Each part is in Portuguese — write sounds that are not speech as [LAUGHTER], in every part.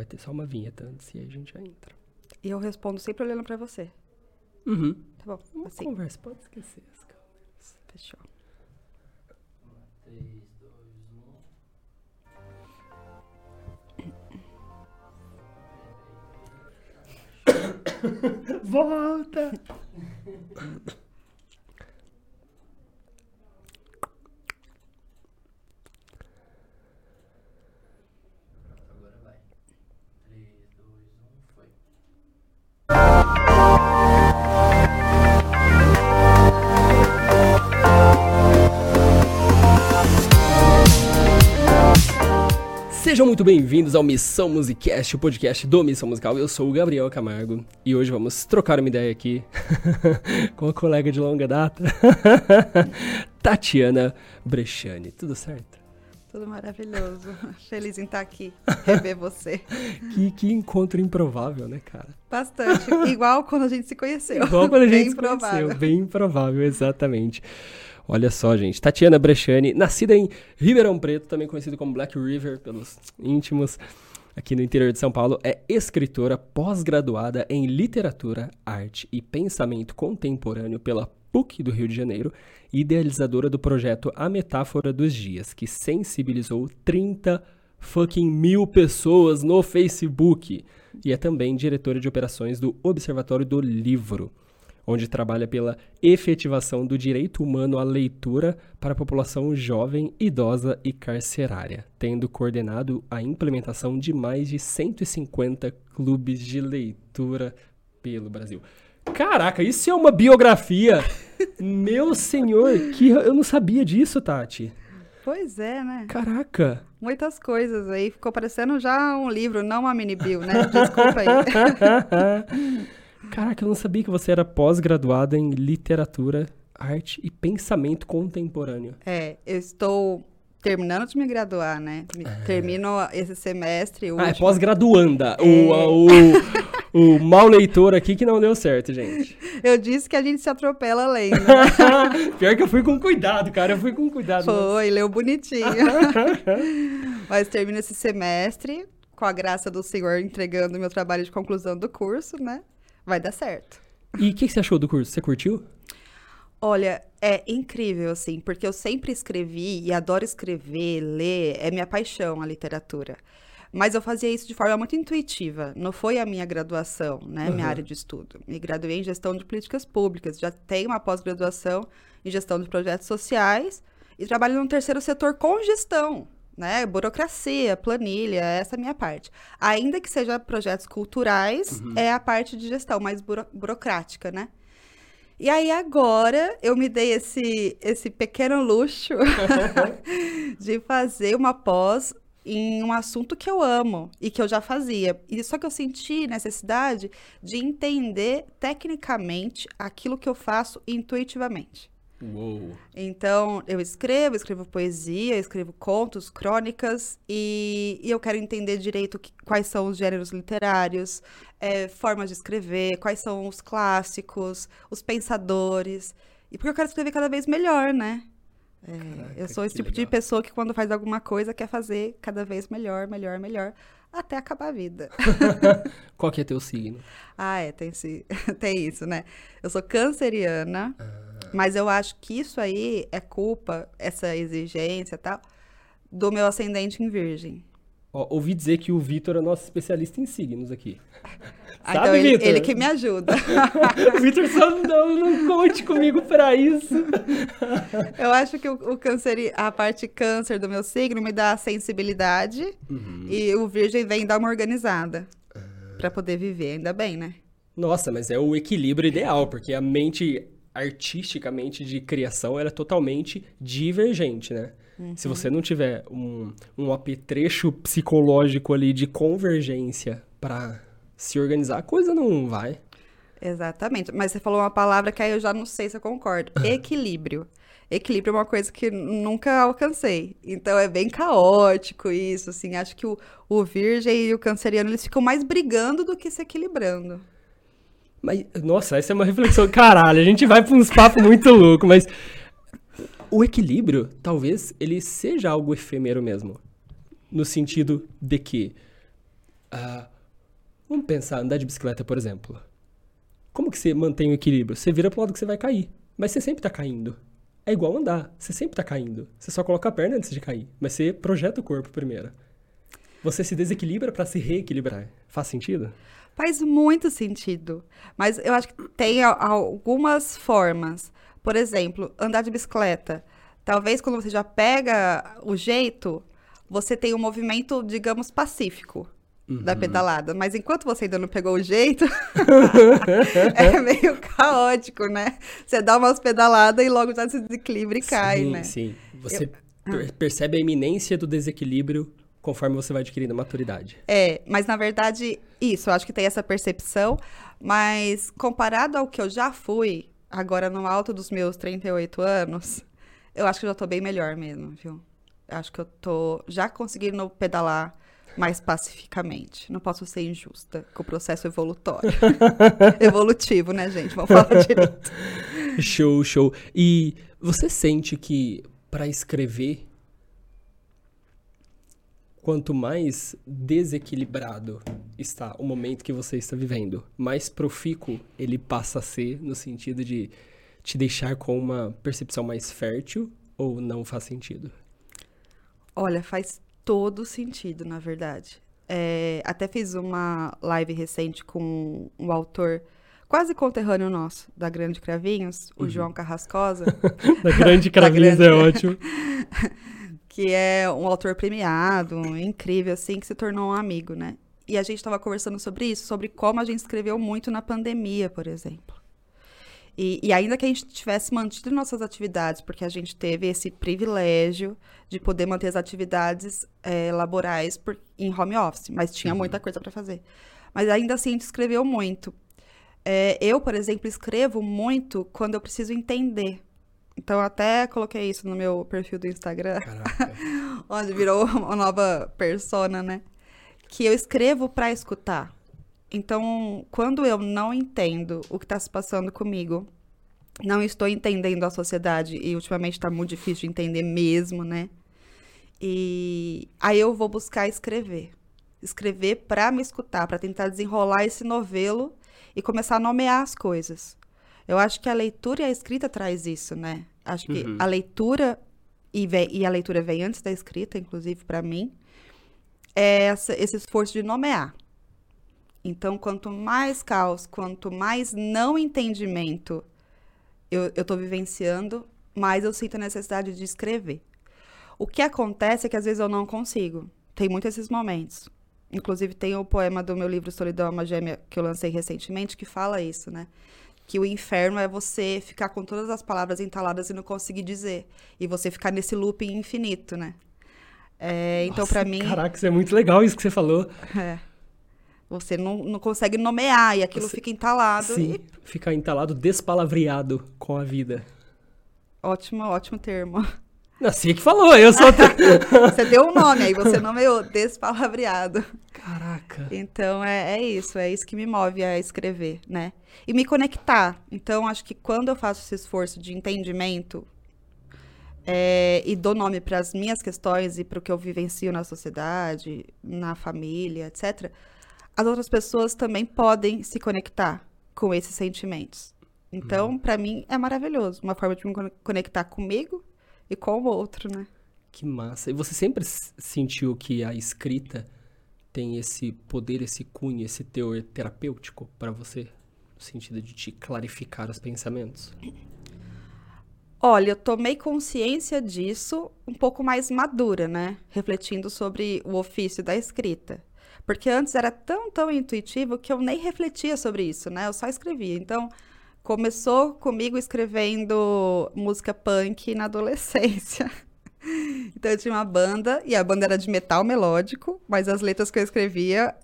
vai ter só uma vinheta antes e aí a gente já entra. E eu respondo sempre olhando pra você. Uhum. Tá bom? Uma Assim. conversa, pode esquecer as câmeras. Fechou. 3, 2, 1. Volta! [LAUGHS] Sejam muito bem-vindos ao Missão Musicast, o podcast do Missão Musical. Eu sou o Gabriel Camargo e hoje vamos trocar uma ideia aqui [LAUGHS] com a colega de longa data, [LAUGHS] Tatiana Brechani. Tudo certo? Tudo maravilhoso. Feliz em estar aqui, rever você. [LAUGHS] Que, que encontro improvável, né, cara? Bastante. Igual quando a gente se conheceu. Igual quando a gente Bem se conheceu. Bem improvável, exatamente. Olha só, gente. Tatiana Brechani, nascida em Ribeirão Preto, também conhecido como Black River pelos íntimos, aqui no interior de São Paulo, é escritora pós-graduada em Literatura, Arte e Pensamento Contemporâneo pela PUC do Rio de Janeiro idealizadora do projeto A Metáfora dos Dias, que sensibilizou 30 fucking mil pessoas no Facebook. E é também diretora de operações do Observatório do Livro onde trabalha pela efetivação do direito humano à leitura para a população jovem, idosa e carcerária, tendo coordenado a implementação de mais de 150 clubes de leitura pelo Brasil. Caraca, isso é uma biografia! [LAUGHS] Meu senhor, que eu não sabia disso, Tati. Pois é, né? Caraca! Muitas coisas aí. Ficou parecendo já um livro, não uma mini bio, né? Desculpa aí. [LAUGHS] Caraca, eu não sabia que você era pós-graduada em literatura, arte e pensamento contemporâneo. É, eu estou terminando de me graduar, né? Me- Termino esse semestre. Ah, é pós-graduanda. É. O, o, o mal leitor aqui que não deu certo, gente. [LAUGHS] Eu disse que a gente se atropela lendo. [LAUGHS] Pior que eu fui com cuidado, cara. Eu fui com cuidado. Foi, leu bonitinho. [LAUGHS] Mas termino esse semestre, com a graça do senhor entregando meu trabalho de conclusão do curso, né? Vai dar certo. E o que, que você achou do curso? Você curtiu? Olha, é incrível, assim, porque eu sempre escrevi e adoro escrever, ler, é minha paixão a literatura. Mas eu fazia isso de forma muito intuitiva, não foi a minha graduação, né, minha Aham. área de estudo. Me graduei em gestão de políticas públicas, já tenho uma pós-graduação em gestão de projetos sociais e trabalho no terceiro setor com gestão, né, burocracia, planilha, essa é a minha parte. Ainda que seja projetos culturais, é a parte de gestão mais buro- burocrática, né? E aí agora eu me dei esse, esse pequeno luxo [LAUGHS] [LAUGHS] de fazer uma pós em um assunto que eu amo e que eu já fazia. E só que eu senti necessidade de entender tecnicamente aquilo que eu faço intuitivamente. Uou. Então, eu escrevo, escrevo poesia, escrevo contos, crônicas, e, e eu quero entender direito que- quais são os gêneros literários, eh, formas de escrever, quais são os clássicos, os pensadores. E porque eu quero escrever cada vez melhor, né? Eh, Caraca, eu sou esse tipo de legal. pessoa que quando faz alguma coisa quer fazer cada vez melhor, melhor, melhor, até acabar a vida. [LAUGHS] Qual que é teu signo? Ah, é, tem, [LAUGHS] tem isso, né? Eu sou canceriana, mas eu acho que isso aí é culpa, essa exigência e tal, do meu ascendente em virgem. Ó, ouvi dizer que o Vitor é nosso especialista em signos aqui. [LAUGHS] Ah, Sabe, então ele, Vitor? ele que me ajuda. [LAUGHS] o Vitor só não, não conte comigo pra isso. [LAUGHS] eu acho que o, o câncer, a parte câncer do meu signo me dá sensibilidade e o virgem vem dar uma organizada pra poder viver, ainda bem, né? Nossa, mas é o equilíbrio ideal, porque a mente artisticamente de criação ela é totalmente divergente, né? Se você não tiver um, um apetrecho psicológico ali de convergência pra se organizar, a coisa não vai. Exatamente. Mas você falou uma palavra que aí eu já não sei se eu concordo. [LAUGHS] Equilíbrio. Equilíbrio é uma coisa que nunca alcancei. Então é bem caótico isso, assim. Acho que o, o virgem e o canceriano, eles ficam mais brigando do que se equilibrando. Mas, nossa, essa é uma reflexão. Caralho, a gente vai pra uns papos muito loucos, mas. O equilíbrio, talvez, ele seja algo efêmero mesmo. No sentido de que Ah, vamos pensar, andar de bicicleta, por exemplo. Como que você mantém o equilíbrio? Você vira pro lado que você vai cair, mas você sempre tá caindo. É igual andar, você sempre tá caindo. Você só coloca a perna antes de cair, mas você projeta o corpo primeiro. Você se desequilibra para se reequilibrar. Faz sentido? Faz muito sentido. Mas eu acho que tem algumas formas. Por exemplo, andar de bicicleta. Talvez quando você já pega o jeito, você tem um movimento, digamos, pacífico da pedalada. Mas enquanto você ainda não pegou o jeito, [LAUGHS] é meio caótico, né? Você dá umas pedaladas e logo já se desequilibra e cai, sim, né? Sim, Você per- percebe a iminência do desequilíbrio conforme você vai adquirindo maturidade. É, mas na verdade, isso, eu acho que tem essa percepção, mas comparado ao que eu já fui, agora no alto dos meus 38 anos, eu acho que eu já tô bem melhor mesmo, viu? Acho que eu tô já conseguindo pedalar mais pacificamente. Não posso ser injusta com o processo evolutório. [LAUGHS] Evolutivo, né, gente? Vamos falar direito. [LAUGHS] Show, show. E você sente que para escrever, quanto mais desequilibrado está o momento que você está vivendo, mais profícuo ele passa a ser no sentido de te deixar com uma percepção mais fértil ou não faz sentido? Olha, faz todo sentido, na verdade. É, até fiz uma live recente com um autor quase conterrâneo nosso, da Grande Cravinhos, o João Carrascosa, [LAUGHS] Da grande [LAUGHS] Da cravinhos grande- é ótimo. [LAUGHS] que é um autor premiado, incrível, assim, que se tornou um amigo, né? E a gente estava conversando sobre isso, sobre como a gente escreveu muito na pandemia, por exemplo. E, e ainda que a gente tivesse mantido nossas atividades, porque a gente teve esse privilégio de poder manter as atividades eh, laborais por- em home office, mas tinha muita coisa para fazer. Mas ainda assim a gente escreveu muito. Eh, eu, por exemplo, escrevo muito quando eu preciso entender. Então, até coloquei isso no meu perfil do Instagram [LAUGHS] onde virou uma nova persona, né? Que eu escrevo para escutar. Então, quando eu não entendo o que está se passando comigo, não estou entendendo a sociedade e ultimamente está muito difícil de entender mesmo, né? E aí eu vou buscar escrever. Escrever para me escutar, para tentar desenrolar esse novelo e começar a nomear as coisas. Eu acho que a leitura e a escrita traz isso, né? Acho que Uhum. a leitura e, vem- e a leitura vem antes da escrita, inclusive para mim, é essa- esse esforço de nomear. Então, quanto mais caos, quanto mais não entendimento eu, tô vivenciando, mais eu sinto a necessidade de escrever. O que acontece é que às vezes eu não consigo. Tem muitos esses momentos. Inclusive, tem o poema do meu livro Solidão é uma Gêmea, que eu lancei recentemente, que fala isso, né? Que o inferno é você ficar com todas as palavras entaladas e não conseguir dizer. E você ficar nesse looping infinito, né? É, então, pra mim. Caraca, isso é muito legal isso que você falou. É. Você não, não consegue nomear e aquilo Você- fica entalado. Sim, E... ficar entalado, despalavreado com a vida. Ótimo, ótimo termo. Não, você que falou, eu só... [LAUGHS] Você deu um nome, aí você nomeou despalavreado. Caraca. Então é, é isso, é isso que me move a escrever, né? E me conectar. Então, acho que quando eu faço esse esforço de entendimento é, e dou nome para as minhas questões e para o que eu vivencio na sociedade, na família, etc., as outras pessoas também podem se conectar com esses sentimentos. Então, para mim, é maravilhoso. Uma forma de me con- conectar comigo e com o outro, né? Que massa. E você sempre sentiu que a escrita tem esse poder, esse cunho, esse teor terapêutico pra você? No sentido de te clarificar os pensamentos? Olha, eu tomei consciência disso um pouco mais madura, né? Refletindo sobre o ofício da escrita. Porque antes era tão, tão intuitivo que eu nem refletia sobre isso, né? Eu só escrevia. Então, começou comigo escrevendo música punk na adolescência. [LAUGHS] Então, eu tinha uma banda, e a banda era de metal melódico, mas as letras que eu escrevia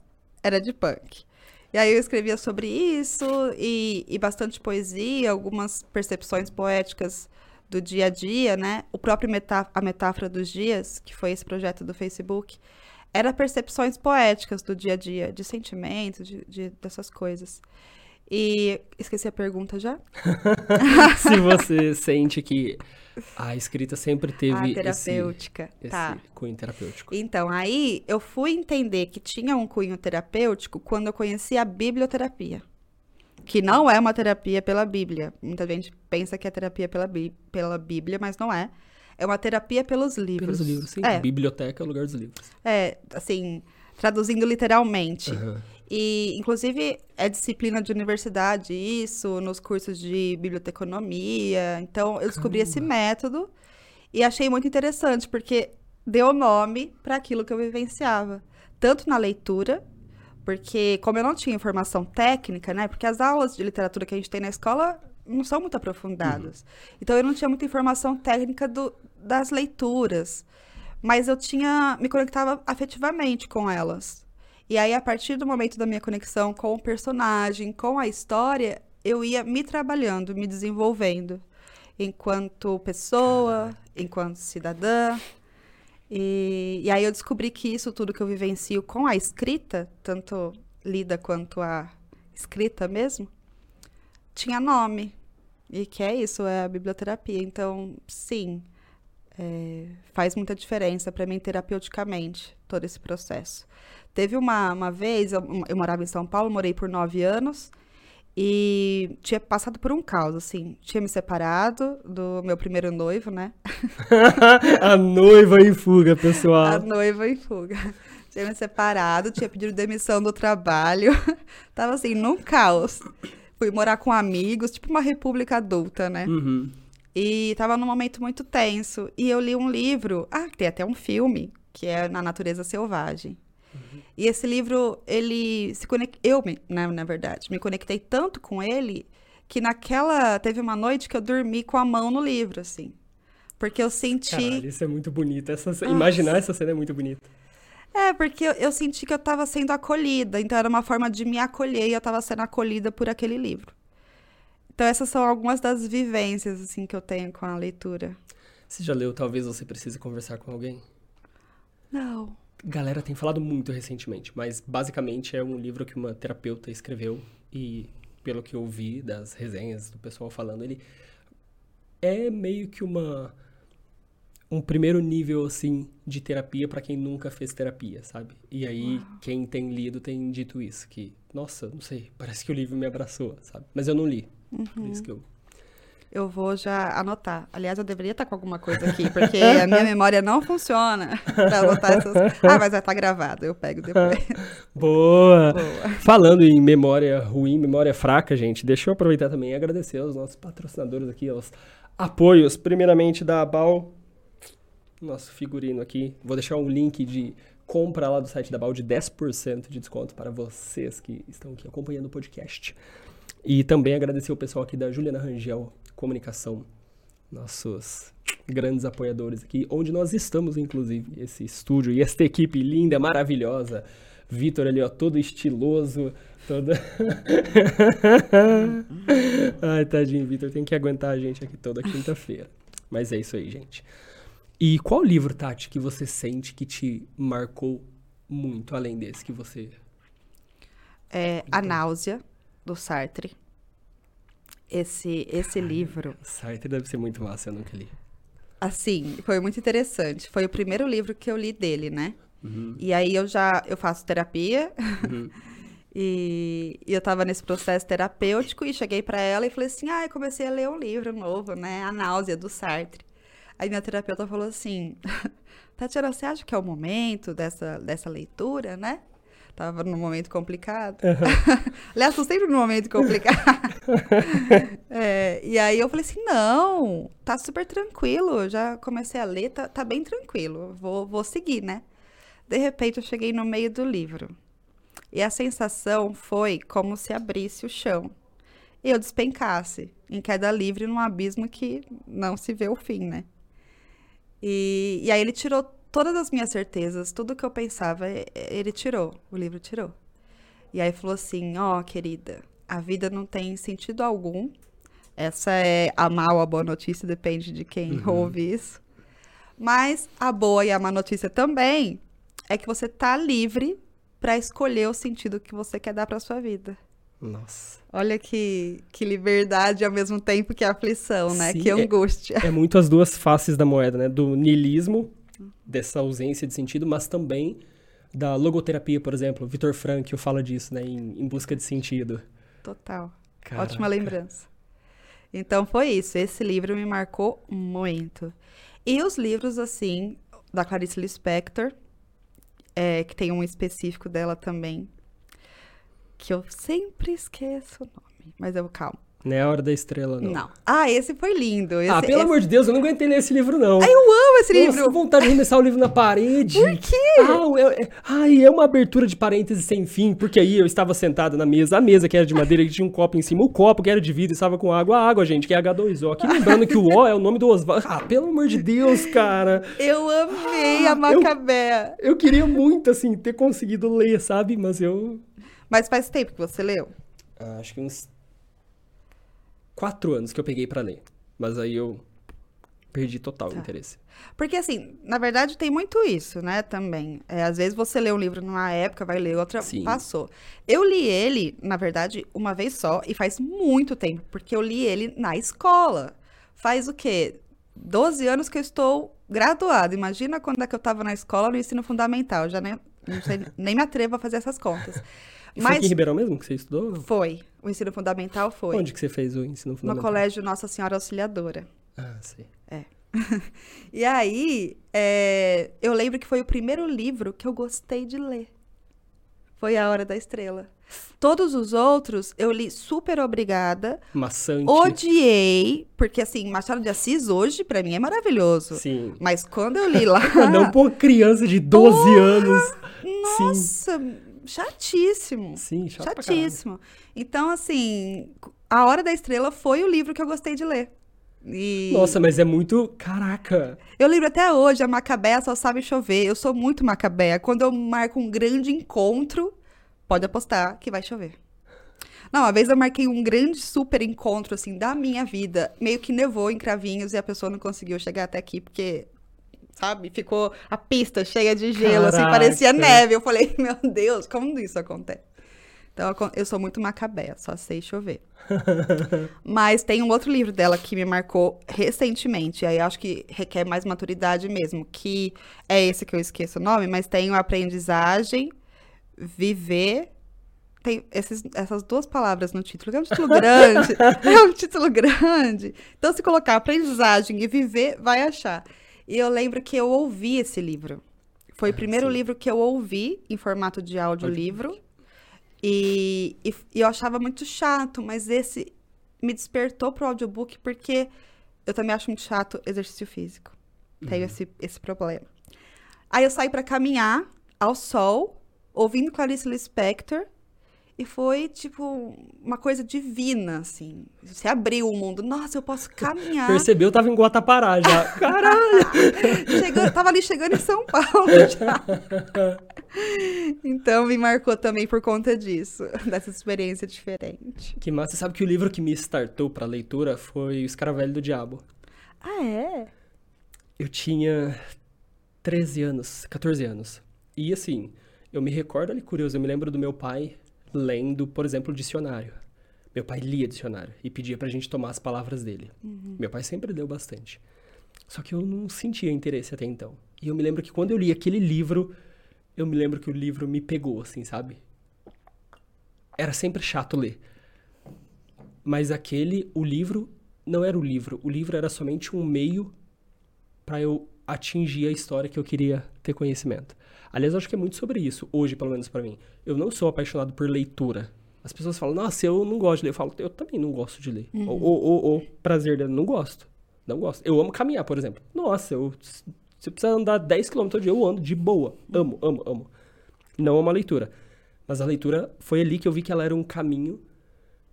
era de punk. E aí eu escrevia sobre isso, e, e bastante poesia, algumas percepções poéticas do dia a dia, né? O próprio metá a metáfora dos dias, que foi esse projeto do Facebook, era percepções poéticas do dia a dia, de sentimentos, de, de- dessas coisas. E esqueci a pergunta já? [LAUGHS] Se você sente que A escrita sempre teve a terapêutica. esse Tá. cunho terapêutico. Então, aí eu fui entender que tinha um cunho terapêutico quando eu conheci a biblioterapia. Que não é uma terapia pela Bíblia. Muita gente pensa que é terapia pela, Bí- pela Bíblia, mas não é. É uma terapia pelos livros. Pelos livros, sim. É, Biblioteca é o lugar dos livros. é, assim, traduzindo literalmente. Aham. E, inclusive, é disciplina de universidade isso, nos cursos de biblioteconomia. Então, eu descobri esse método e achei muito interessante, porque deu nome para aquilo que eu vivenciava. Tanto na leitura, porque como eu não tinha informação técnica, né? Porque as aulas de literatura que a gente tem na escola não são muito aprofundadas. Então, eu não tinha muita informação técnica do, das leituras. Mas eu tinha, me conectava afetivamente com elas. E aí, a partir do momento da minha conexão com o personagem, com a história, eu ia me trabalhando, me desenvolvendo. Enquanto pessoa, enquanto cidadã. E, e aí eu descobri que isso tudo que eu vivencio com a escrita, tanto lida quanto a escrita mesmo, tinha nome. E que é isso, é a biblioterapia. Então, sim, é, faz muita diferença para mim terapeuticamente todo esse processo. Teve uma, uma vez, eu, eu morava em São Paulo, morei por nove anos e tinha passado por um caos, assim. Tinha me separado do meu primeiro noivo, né? [LAUGHS] a noiva em fuga, A pessoal. noiva em fuga. Tinha me separado, tinha pedido demissão do trabalho. [LAUGHS] Tava assim, num caos. Fui morar com amigos, tipo uma república adulta, né? Uhum. E tava num momento muito tenso. E eu li um livro, ah, tem até um filme, que é Na Natureza Selvagem. E esse livro, ele se conect... eu, me- né, na verdade, me conectei tanto com ele que naquela teve uma noite que eu dormi com a mão no livro, assim. Porque eu senti Caralho, isso é muito bonito. Essa, imaginar essa cena é muito bonito. É, porque eu, eu senti que eu estava sendo acolhida, então era uma forma de me acolher e eu estava sendo acolhida por aquele livro. Então essas são algumas das vivências assim que eu tenho com a leitura. Você já leu Talvez Você Precise Conversar com Alguém? Não. Galera tem falado muito recentemente, mas basicamente é um livro que uma terapeuta escreveu e, pelo que eu vi das resenhas do pessoal falando, ele é meio que uma um primeiro nível assim de terapia pra quem nunca fez terapia, sabe? E aí quem tem lido tem dito isso que, nossa, não sei, parece que o livro me abraçou, sabe? Mas eu não li. Por isso que eu Eu vou já anotar. Aliás, eu deveria estar com alguma coisa aqui, porque a minha [LAUGHS] memória não funciona [LAUGHS] para anotar essas. Ah, mas vai estar gravado, eu pego depois. [LAUGHS] Boa! Boa. Falando em memória ruim, memória fraca, gente, deixa eu aproveitar também e agradecer aos nossos patrocinadores aqui, aos apoios, primeiramente da Bal, nosso figurino aqui. Vou deixar um link de compra lá do site da Bal de 10% de desconto para vocês que estão aqui acompanhando o podcast. E também agradecer o pessoal aqui da Juliana Rangel Comunicação, nossos grandes apoiadores aqui, onde nós estamos, inclusive, esse estúdio e esta equipe linda, maravilhosa. Vitor ali, ó, todo estiloso, todo... [LAUGHS] Ai, tadinho, Vitor, tem que aguentar a gente aqui toda quinta-feira. Mas é isso aí, gente. E qual livro, Tati, que você sente que te marcou muito, além desse que você... É A Náusea, do Sartre. Esse, esse livro, Sartre deve ser muito massa, eu nunca li. assim, foi muito interessante. Foi o primeiro livro que eu li dele, né? Uhum, E aí eu já eu faço terapia uhum. [LAUGHS] e, eu tava nesse processo terapêutico e cheguei pra ela e falei assim: "Ah, eu comecei a ler um livro novo, né? A Náusea do Sartre". Aí minha terapeuta falou assim: [LAUGHS] "Tatiana, você acha que é o momento dessa dessa leitura, né?" Tava num momento complicado. [LAUGHS] Aliás, tô sempre num momento complicado. [LAUGHS] É, e aí eu falei assim, não, tá super tranquilo. Já comecei a ler, tá, tá bem tranquilo. Vou, vou seguir, né? De repente eu cheguei no meio do livro. E a sensação foi como se abrisse o chão. E eu despencasse em queda livre num abismo que não se vê o fim, né? E, e aí ele tirou todas as minhas certezas, tudo que eu pensava, ele tirou, o livro tirou. E aí falou assim: Ó, querida, a vida não tem sentido algum. Essa é a má ou a boa notícia, depende de quem ouve isso. Mas a boa e a má notícia também é que você tá livre para escolher o sentido que você quer dar para sua vida. Nossa. Olha que, que liberdade ao mesmo tempo que aflição, né? Sim, que é- angústia. É muito as duas faces da moeda, né? Do niilismo, dessa ausência de sentido, mas também da logoterapia, por exemplo. Vitor Frankl fala disso, né? Em, em busca de sentido. Total. Caraca. Ótima lembrança. Então foi isso. Esse livro me marcou muito. E os livros, assim, da Clarice Lispector, é, que tem um específico dela também, que eu sempre esqueço o nome, mas eu calmo. Não é a hora da estrela, não. Não. Ah, esse foi lindo. Esse, ah, pelo esse- amor de Deus, eu não aguentei ler esse livro, não. Eu amo esse Nossa, livro. que vontade de arremessar o livro na parede. Por quê? Ah, é, é- ai, é uma abertura de parênteses sem fim, porque aí eu estava sentado na mesa, a mesa que era de madeira que tinha um copo em cima, o copo que era de vidro estava com água, a água, gente, que é H2O. Aqui lembrando que o O é o nome do Oswaldo. Ah, pelo amor de Deus, cara. Eu amei a Macabea. Eu queria muito, assim, ter conseguido ler, sabe? Mas eu. Mas faz tempo que você leu? ah, acho que uns. Quatro anos que eu peguei pra ler. Mas aí eu perdi total o Tá. interesse. Porque, assim, na verdade tem muito isso, né, também. É, às vezes você lê um livro numa época, vai ler outra, Sim. passou. Eu li ele, na verdade, uma vez só, e faz muito tempo, porque eu li ele na escola. Faz o quê? 12 anos que eu estou graduada. Imagina quando é que eu estava na escola, no ensino fundamental. Eu já nem, não sei, nem me atrevo a fazer essas contas. [LAUGHS] E foi aqui em Mas Ribeirão mesmo que você estudou? foi. O ensino fundamental foi. Onde que você fez o ensino No fundamental? Colégio Nossa Senhora Auxiliadora. Ah, sei. [LAUGHS] E aí, é, eu lembro que foi o primeiro livro que eu gostei de ler. Foi A Hora da Estrela. Todos os outros eu li super obrigada, Maçante. odiei, porque assim, Machado de Assis hoje pra mim é maravilhoso. Sim. Mas quando eu li lá, [LAUGHS] Não por criança de 12 anos. Sim. Chatíssimo. Sim, chato. Chatíssimo. Então, assim, A Hora da Estrela foi o livro que eu gostei de ler. E... Nossa, mas é muito. Caraca. Eu lembro até hoje, a Macabea só sabe chover. Eu sou muito Macabea. Quando eu marco um grande encontro, pode apostar que vai chover. Não, uma vez eu marquei um grande super encontro, assim, da minha vida. Meio que nevou em Cravinhos e a pessoa não conseguiu chegar até aqui, porque, sabe, ficou a pista cheia de gelo, assim, Caraca. parecia neve. Eu falei, [LAUGHS] meu Deus, como isso acontece? Então, eu- sou muito Macabea, só sei chover. [LAUGHS] Mas tem um outro livro dela que me marcou recentemente, aí acho que requer mais maturidade mesmo, que é esse que eu esqueço o nome, mas tem o Aprendizagem, Viver. Tem esses- essas duas palavras no título, que é um título grande. [LAUGHS] é um título grande. Então, se colocar Aprendizagem e Viver, vai achar. E eu lembro que eu ouvi esse livro. Foi o Ah, primeiro sim. livro que eu ouvi em formato de audiolivro. E, e, e eu achava muito chato, mas esse me despertou pro audiobook porque eu também acho muito chato exercício físico. Tenho esse, esse problema. Aí eu saí pra caminhar ao sol, ouvindo Clarice Lispector, e foi, tipo, uma coisa divina, assim. Você abriu o mundo. Nossa, eu posso caminhar. Percebeu, tava em Guatapará já. [LAUGHS] Caralho. Chegando, tava ali chegando em São Paulo já. [LAUGHS] Então me marcou também por conta disso, [LAUGHS] dessa experiência diferente. Que massa. Você sabe que o livro que me startou pra leitura foi O Escaravelho do Diabo. Ah, é? Eu tinha 13 anos, 14 anos. E assim, eu me recordo ali curioso, eu me lembro do meu pai lendo, por exemplo, o dicionário. Meu pai lia dicionário e pedia pra gente tomar as palavras dele. Meu pai sempre leu bastante. Só que eu não sentia interesse até então. E eu me lembro que quando eu li aquele livro, eu me lembro que o livro me pegou, assim, sabe? Era sempre chato ler. Mas aquele, o livro, não era o livro. O livro era somente um meio para eu atingir a história que eu queria ter conhecimento. Aliás, eu acho que é muito sobre isso, hoje, pelo menos pra mim. Eu não sou apaixonado por leitura. As pessoas falam, nossa, eu não gosto de ler. Eu falo, eu também não gosto de ler. Ou, ou, ou, ou prazer não gosto. Não gosto. Eu amo caminhar, por exemplo. Nossa, eu, se eu precisar andar 10 km todo dia, eu ando de boa. Amo, amo, amo. Não amo a leitura. Mas a leitura foi ali que eu vi que ela era um caminho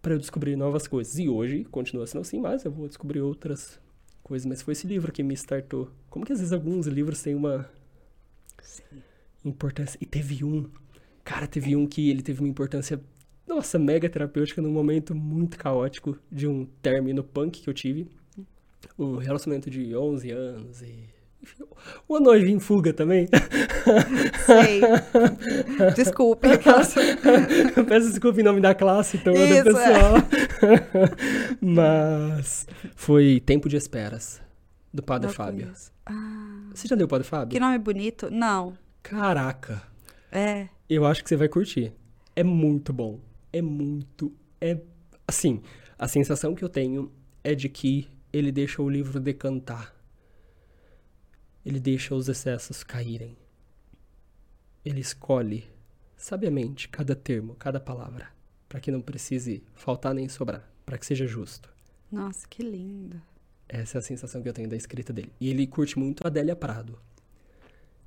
para eu descobrir novas coisas. E hoje continua sendo assim, mas eu vou descobrir outras coisas. Mas foi esse livro que me startou. Como que às vezes alguns livros têm uma importância. E teve um. Cara, teve um que ele teve uma importância, nossa, mega terapêutica num momento muito caótico de um término punk que eu tive. Um relacionamento de 11 anos e [LAUGHS] Uma noiva em fuga também. Sei. [LAUGHS] Desculpe. Peço desculpa em nome da classe toda, Isso, é. pessoal. [LAUGHS] Mas foi Tempo de Esperas, do Padre Não Fábio. Ah, Você já leu o Padre Fábio? que nome bonito? Não. Caraca, É. eu acho que você vai curtir. É muito bom. É muito. É. Assim, a sensação que eu tenho é de que ele deixa o livro decantar. Ele deixa os excessos caírem. Ele escolhe sabiamente cada termo, cada palavra, para que não precise faltar nem sobrar, para que seja justo. Nossa, que lindo. Essa é a sensação que eu tenho da escrita dele. E ele curte muito a Adélia Prado.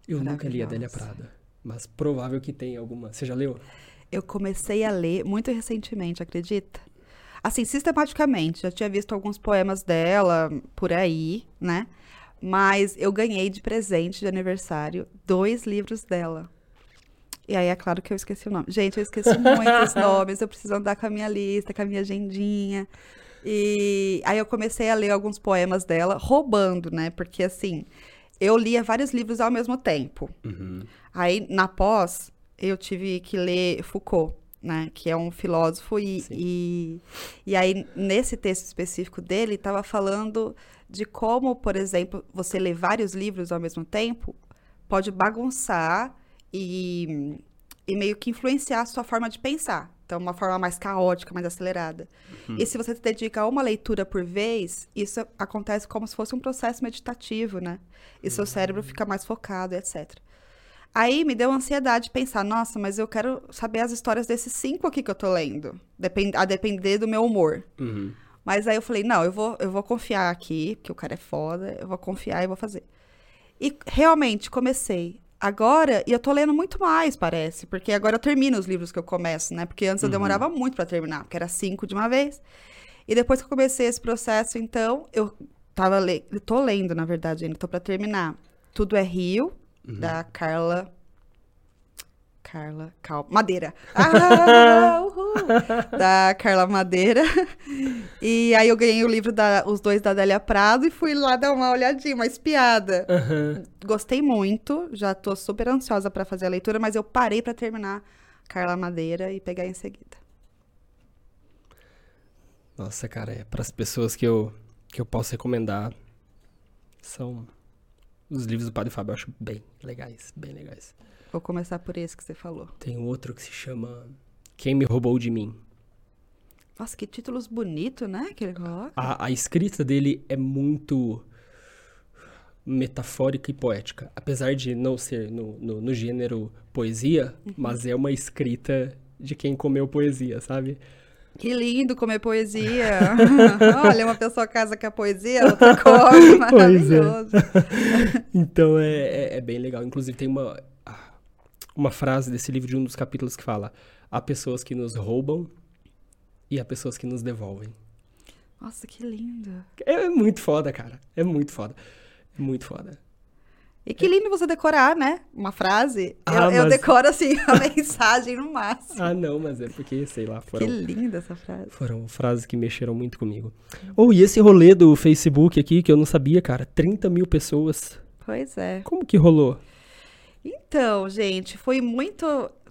Eu nunca li Adélia. Prado, mas provável que tenha alguma. Você já leu? Eu comecei a ler muito recentemente, acredita? Assim, sistematicamente. Já tinha visto alguns poemas dela por aí, né? Mas eu ganhei de presente de aniversário dois livros dela. E aí é claro que eu esqueci o nome. Gente, eu esqueci [LAUGHS] muitos nomes. Eu preciso andar com a minha lista, com a minha agendinha. E aí eu comecei a ler alguns poemas dela, roubando, né? Porque assim, eu lia vários livros ao mesmo tempo. Aí, na pós, eu tive que ler Foucault, né? Que é um filósofo. E, e, e aí, nesse texto específico dele, estava falando de como, por exemplo, você ler vários livros ao mesmo tempo pode bagunçar e, e meio que influenciar a sua forma de pensar. Então, uma forma mais caótica, mais acelerada. E se você se dedica a uma leitura por vez, isso acontece como se fosse um processo meditativo, né? E seu cérebro fica mais focado, etc. Aí me deu ansiedade pensar, nossa, mas eu quero saber as histórias desses cinco aqui que eu tô lendo, depend- a depender do meu humor. Uhum. Mas aí eu falei, não, eu vou, eu vou confiar aqui, porque o cara é foda, eu vou confiar e vou fazer. E realmente comecei. Agora, e eu tô lendo muito mais, parece, porque agora eu termino os livros que eu começo, né? Porque antes eu demorava muito pra terminar, porque era cinco de uma vez. E depois que eu comecei esse processo, então, eu tava le... eu tô lendo, na verdade, ainda tô pra terminar. Tudo é Rio, da Carla Carla, calma, Madeira. [LAUGHS] Ah, uhul. da Carla Madeira. E aí eu ganhei o livro da os dois da Adélia Prado e fui lá dar uma olhadinha, uma espiada. Aham. Gostei muito, já tô super ansiosa pra fazer a leitura, mas eu parei pra terminar Carla Madeira e pegar em seguida. Nossa, cara, é para as pessoas que eu, que eu posso recomendar são os livros do Padre Fábio, eu acho bem legais, bem legais. Vou começar por esse que você falou. Tem outro que se chama Quem Me Roubou de Mim. Nossa, que títulos bonitos, né? Que ele coloca. A, a escrita dele é muito metafórica e poética. Apesar de não ser no, no, no gênero poesia, mas é uma escrita de quem comeu poesia, sabe? Que lindo comer poesia. [LAUGHS] Olha, uma pessoa casa com a poesia, outra come. [LAUGHS] Pois é. Maravilhoso. [LAUGHS] Então é, é, é bem legal. Inclusive tem uma, ah, uma frase desse livro de um dos capítulos que fala: há pessoas que nos roubam e há pessoas que nos devolvem. Nossa, que lindo. É muito foda, cara. É muito foda. É muito foda. E que lindo você decorar, né? Uma frase. Ah, eu, eu mas- decoro, assim, [LAUGHS] a mensagem no máximo. Ah, não, mas é porque, sei lá, que foram, linda essa frase. foram frases que mexeram muito comigo. Oh, e esse rolê do Facebook aqui, que eu não sabia, cara, 30 mil pessoas. Pois é. Como que rolou? Então, gente, foi muito.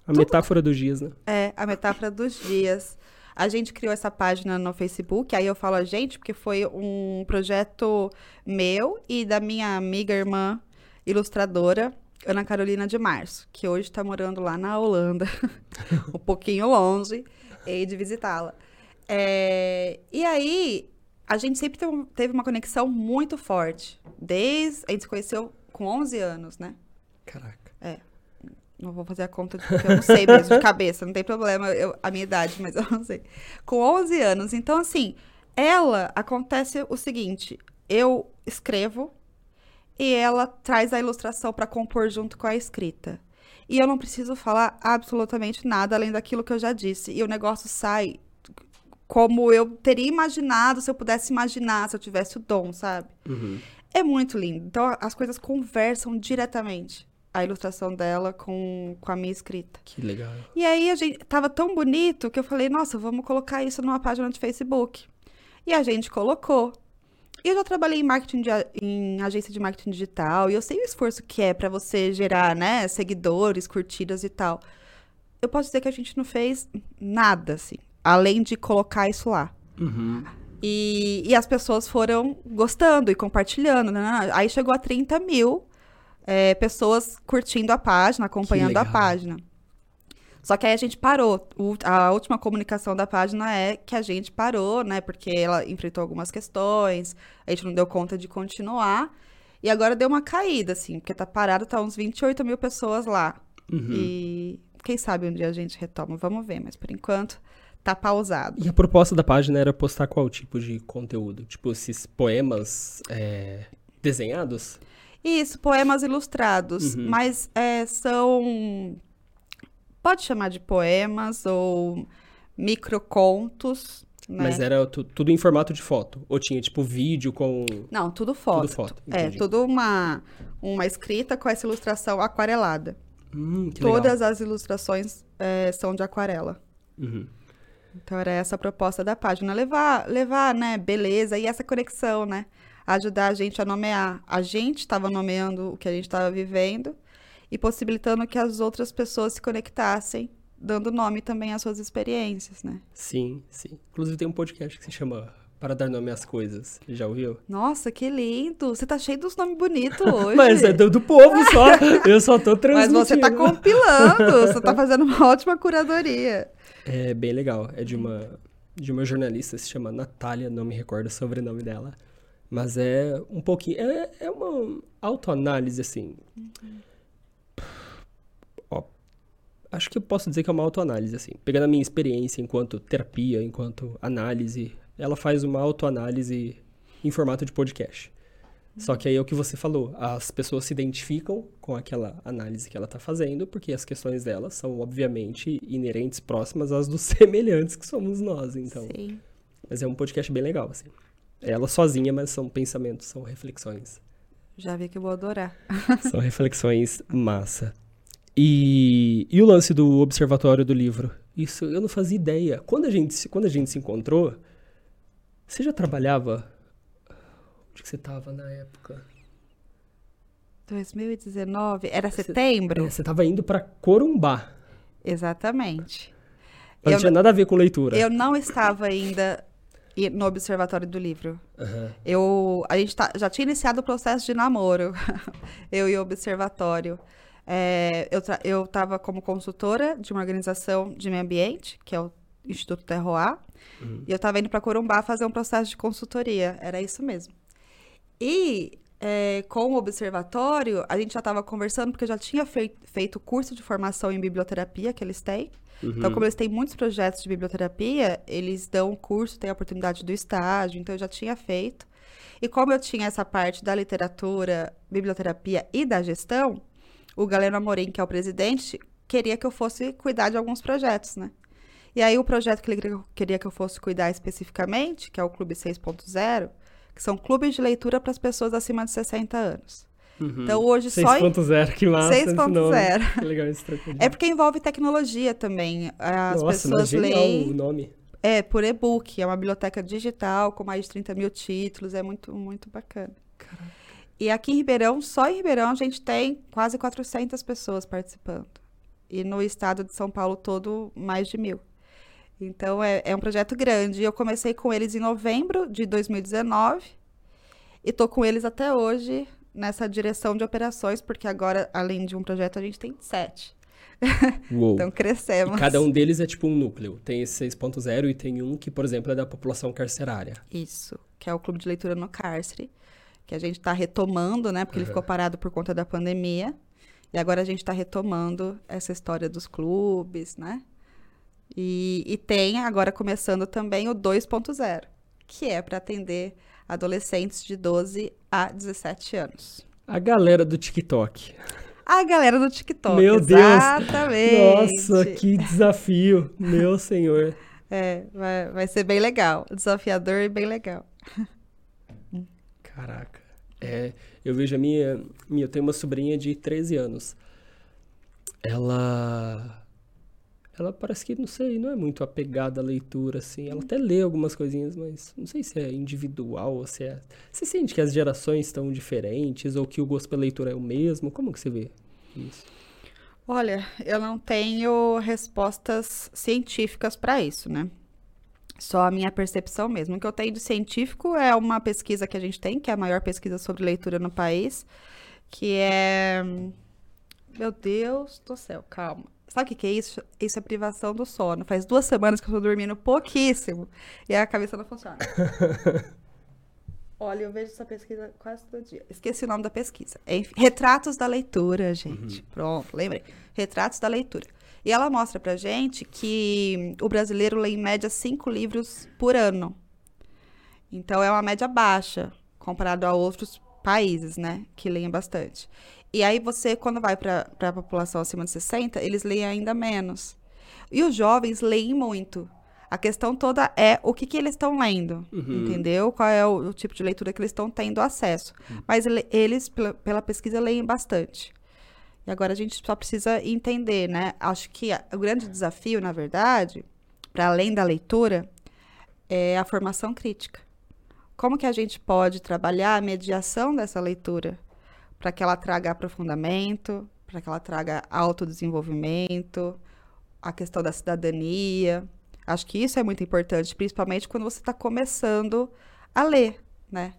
A metáfora dos dias, né? É, a metáfora dos dias. A gente criou essa página no Facebook, aí eu falo a gente, porque foi um projeto meu e da minha amiga irmã ilustradora, Ana Carolina de Março, que hoje está morando lá na Holanda, [LAUGHS] um pouquinho longe, e de visitá-la. É, e aí, a gente sempre teve- teve uma conexão muito forte, desde. A gente se conheceu com 11 anos, né? Caraca. Não vou fazer a conta porque eu não sei mesmo de cabeça, não tem problema eu- a minha idade, mas eu não sei. Com 11 anos. Então, assim, ela acontece o seguinte: eu escrevo e ela traz a ilustração para compor junto com a escrita. E eu não preciso falar absolutamente nada além daquilo que eu já disse. E o negócio sai como eu teria imaginado se eu pudesse imaginar, se eu tivesse o dom, sabe? Uhum. É muito lindo. Então, as coisas conversam diretamente. A ilustração dela com, com a minha escrita. Que legal. E aí, a gente tava tão bonito que eu falei, nossa, vamos colocar isso numa página de Facebook. E a gente colocou. E eu já trabalhei em marketing de em agência de marketing digital e eu sei o esforço que é para você gerar, né, seguidores, curtidas e tal. Eu posso dizer que a gente não fez nada, assim, além de colocar isso lá. Uhum. E, e as pessoas foram gostando e compartilhando. Né? Aí chegou a 30 mil é, pessoas curtindo a página, acompanhando a página. Só que aí a gente parou. O- a última comunicação da página é que a gente parou, né? Porque ela enfrentou algumas questões, a gente não deu conta de continuar. E agora deu uma caída, assim, porque tá parado, tá uns 28 mil pessoas lá. Uhum. E quem sabe um dia a gente retoma, vamos ver, mas por enquanto tá pausado. E a proposta da página era postar qual tipo de conteúdo? Tipo, esses poemas é, desenhados? Isso, poemas ilustrados, Uhum. mas é, são. Pode chamar de poemas ou microcontos, né? Mas era tu- tudo em formato de foto? Ou tinha, tipo, vídeo com... Não, tudo foto. Tudo foto, É, tudo uma, uma escrita com essa ilustração aquarelada. Hum, que legal. Todas as ilustrações é, são de aquarela. Uhum. Então era essa a proposta da página, levar, levar, né, beleza e essa conexão, né? Ajudar a gente a nomear. A gente estava nomeando o que a gente estava vivendo e possibilitando que as outras pessoas se conectassem, dando nome também às suas experiências, né? Sim, sim. Inclusive tem um podcast que se chama Para Dar Nome às Coisas. Já ouviu? Nossa, que lindo! Você tá cheio dos nomes bonitos [LAUGHS] hoje. Mas é do, do povo só. [LAUGHS] Eu só tô Mas transmitindo. você tá compilando, você tá fazendo uma ótima curadoria. É bem legal. É de uma, de uma jornalista, se chama Natália, não me recordo o sobrenome dela. Mas é um pouquinho. É, é uma autoanálise, assim. Ó, acho que eu posso dizer que é uma autoanálise, assim. Pegando a minha experiência enquanto terapia, enquanto análise, ela faz uma autoanálise em formato de podcast. Só que aí é o que você falou, as pessoas se identificam com aquela análise que ela está fazendo, porque as questões delas são, obviamente, inerentes próximas às dos [LAUGHS] semelhantes que somos nós, então. Sim. Mas é um podcast bem legal, assim. Ela sozinha, mas são pensamentos, são reflexões. Já vi que eu vou adorar. [LAUGHS] São reflexões massa. E, e o lance do observatório do livro? Isso eu não fazia ideia. Quando a gente, se- quando a gente se encontrou, você já trabalhava? Onde que você estava na época? 2019, era Você- setembro? É, você estava indo para Corumbá. Exatamente. Mas não Eu tinha nada a ver com leitura. Eu não estava ainda i- no Observatório do Livro. Aham. Eu, a gente tá- já tinha iniciado o processo de namoro, [LAUGHS] eu e o Observatório. É, eu estava como consultora de uma organização de meio ambiente, que é o Instituto Terroir, Uhum. e eu estava indo para Corumbá fazer um processo de consultoria, era isso mesmo. E é, com o Observatório, a gente já estava conversando, porque eu já tinha fei- feito curso de formação em biblioterapia que eles têm. Então, Uhum. como eles têm muitos projetos de biblioterapia, eles dão um curso, tem a oportunidade do estágio, então eu já tinha feito. E como eu tinha essa parte da literatura, biblioterapia e da gestão, o Galeno Amorim, que é o presidente, queria que eu fosse cuidar de alguns projetos, né? E aí o projeto que ele queria- queria que eu fosse cuidar especificamente, que é o Clube 6.0, que são clubes de leitura para as pessoas acima de 60 anos. Uhum. Então hoje só em 6.0, que massa. esse nome. 6.0. Que legal esse trocadilho. É porque envolve tecnologia também. As Nossa, mas pessoas genial leem o nome. é, por e-book, é uma biblioteca digital com mais de 30 mil títulos, é muito, muito bacana. E aqui em Ribeirão, só em Ribeirão, a gente tem quase 400 pessoas participando. E no estado de São Paulo todo, mais de mil. Então, é, é um projeto grande. Eu comecei com eles em novembro de 2019 e tô com eles até hoje nessa direção de operações, porque agora, além de um projeto, a gente tem sete. [LAUGHS] Uou. Então, E crescemos. cada um deles é tipo um núcleo. Tem esse 6.0 e tem um que, por exemplo, é da população carcerária. Isso, que é o Clube de Leitura no Cárcere, que a gente está retomando, né? Porque ele Uhum. ficou parado por conta da pandemia. E agora a gente está retomando essa história dos clubes, né? E, e tem agora começando também o 2.0, que é para atender adolescentes de 12 a 17 anos. A galera do TikTok. A galera do TikTok. Meu Deus! Exatamente. Nossa, que desafio. Meu senhor. É, vai, vai ser bem legal. Desafiador e bem legal. Caraca. É, eu vejo a minha, minha. Eu tenho uma sobrinha de 13 anos. Ela. Ela parece que, não sei, não é muito apegada à leitura, assim. Ela até lê algumas coisinhas, mas não sei se é individual ou se é... Você sente que as gerações estão diferentes ou que o gosto pela leitura é o mesmo? Como que você vê isso? Olha, eu não tenho respostas científicas para isso, né? Só a minha percepção mesmo. O que eu tenho de científico é uma pesquisa que a gente tem, que é a maior pesquisa sobre leitura no país, que é. Meu Deus do céu, calma. Sabe o que, que é isso? Isso é privação do sono. Faz duas semanas que eu tô dormindo pouquíssimo e a cabeça não funciona. [LAUGHS] Olha, eu vejo essa pesquisa quase todo dia. Esqueci o nome da pesquisa. Enfim, Retratos da Leitura, gente. Pronto, lembrei. Retratos da Leitura. E ela mostra pra gente que o brasileiro lê em média cinco livros por ano. Então é uma média baixa comparado a outros países, né, que leem bastante. E aí você, quando vai para a população acima de 60, eles leem ainda menos. E os jovens leem muito. A questão toda é o que, que eles estão lendo, entendeu? Qual é o, o tipo de leitura que eles estão tendo acesso. Mas ele- eles, pela, pela pesquisa, leem bastante. E agora a gente só precisa entender, né? Acho que a- o grande desafio, na verdade, para além da leitura, é a formação crítica. Como que a gente pode trabalhar a mediação dessa leitura para que ela traga aprofundamento, para que ela traga autodesenvolvimento, a questão da cidadania. Acho que isso é muito importante, principalmente quando você está começando a ler, né?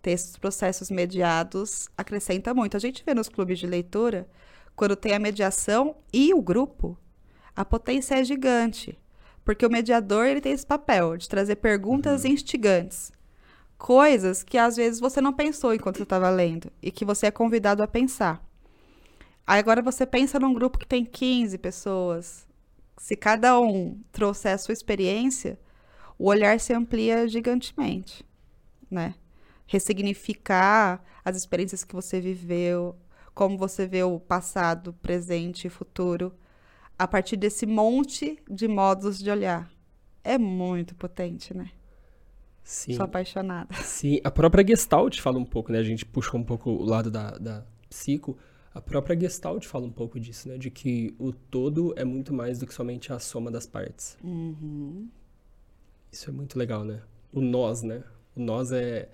Ter esses processos mediados acrescenta muito. A gente vê nos clubes de leitura, quando tem a mediação e o grupo, a potência é gigante. Porque o mediador ele tem esse papel de trazer perguntas instigantes. Coisas que às vezes você não pensou enquanto você estava lendo e que você é convidado a pensar. Aí agora você pensa num grupo que tem 15 pessoas. Se cada um trouxer a sua experiência, o olhar se amplia gigantemente, né? Ressignificar as experiências que você viveu, como você vê o passado, presente e futuro, a partir desse monte de modos de olhar. É muito potente, né? Sim. Sou apaixonada. Sim, a própria Gestalt fala um pouco, né? A gente puxou um pouco o lado da, da psico. A própria Gestalt fala um pouco disso, né? De que o todo é muito mais do que somente a soma das partes. Uhum. Isso é muito legal, né? O nós, né? O nós é.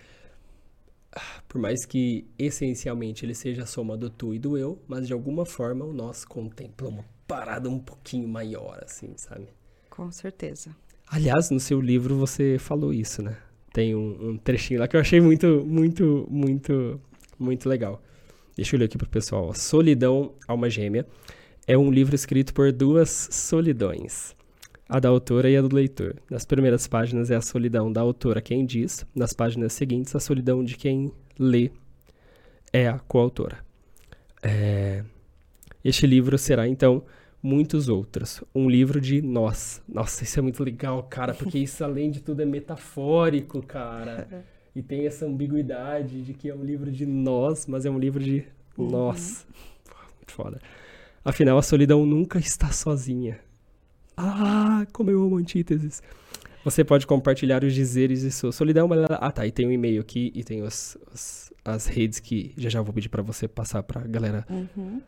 ah, Por mais que essencialmente ele seja a soma do tu e do eu, mas de alguma forma o nós contempla uma parada um pouquinho maior, assim, sabe? Com certeza. Aliás, no seu livro você falou isso, né? Tem um, um trechinho lá que eu achei muito, muito, muito, muito legal. Deixa eu ler aqui pro pessoal. Solidão, Alma Gêmea é um livro escrito por duas solidões. A da autora e a do leitor. Nas primeiras páginas é a solidão da autora quem diz, nas páginas seguintes a solidão de quem lê é a coautora. É... Este livro será, então, muitos outros. Um livro de nós. Nossa, isso é muito legal, cara, porque isso, [LAUGHS] além de tudo, é metafórico, cara. E tem essa ambiguidade de que é um livro de nós, mas é um livro de nós. Pô, Muito foda. Afinal, a solidão nunca está sozinha. Ah, como eu amo antíteses. Você pode compartilhar os dizeres de sua solidão. Ah, tá. E tem um e-mail aqui e tem os, os- as redes que já já vou pedir pra você passar pra galera Uhum.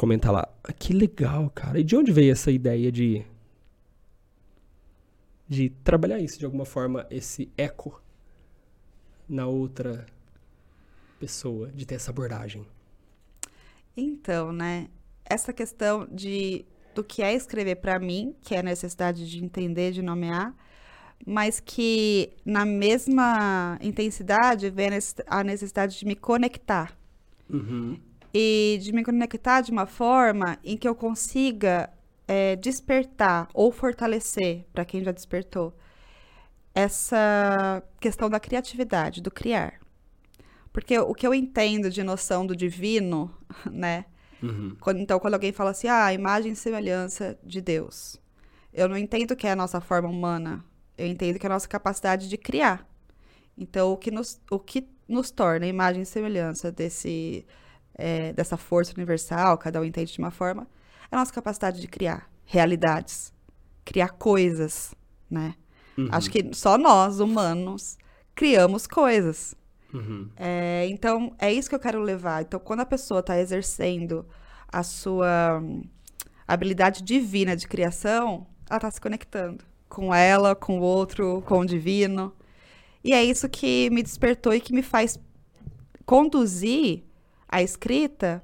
Comentar lá. Ah, que legal, cara. E de onde veio essa ideia de de trabalhar isso de alguma forma, esse eco na outra pessoa, de ter essa abordagem? Então, né? Essa questão de do que é escrever para mim, que é a necessidade de entender, de nomear, mas que na mesma intensidade vem a necess- a necessidade de me conectar. Uhum. E de me conectar de uma forma em que eu consiga é, despertar ou fortalecer, para quem já despertou, essa questão da criatividade, do criar. Porque o que eu entendo de noção do divino, [LAUGHS] né? Uhum. Então, quando alguém fala assim, ah, imagem e semelhança de Deus, eu não entendo que é a nossa forma humana, eu entendo que é a nossa capacidade de criar. Então, o que nos, o que nos torna imagem e semelhança desse, é, dessa força universal, cada um entende de uma forma, é a nossa capacidade de criar realidades, criar coisas, né? Uhum. Acho que só nós, humanos, criamos coisas. Uhum. É, então, é isso que eu quero levar. Então, quando a pessoa está exercendo a sua, habilidade divina de criação, ela está se conectando com ela, com o outro, com o divino. E é isso que me despertou e que me faz conduzir a escrita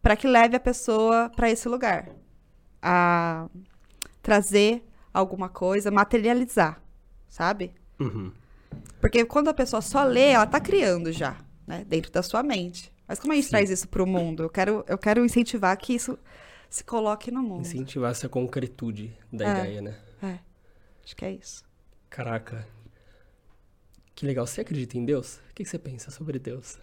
para que leve a pessoa para esse lugar, a trazer alguma coisa, materializar, sabe? Uhum. Porque quando a pessoa só lê, ela tá criando já, né? Dentro da sua mente. Mas como a gente Sim. traz isso pro mundo? Eu quero, eu quero incentivar que isso se coloque no mundo. Incentivar essa concretude da É. ideia, né? É, acho que é isso. Caraca. Que legal. Você acredita em Deus? O que você pensa sobre Deus?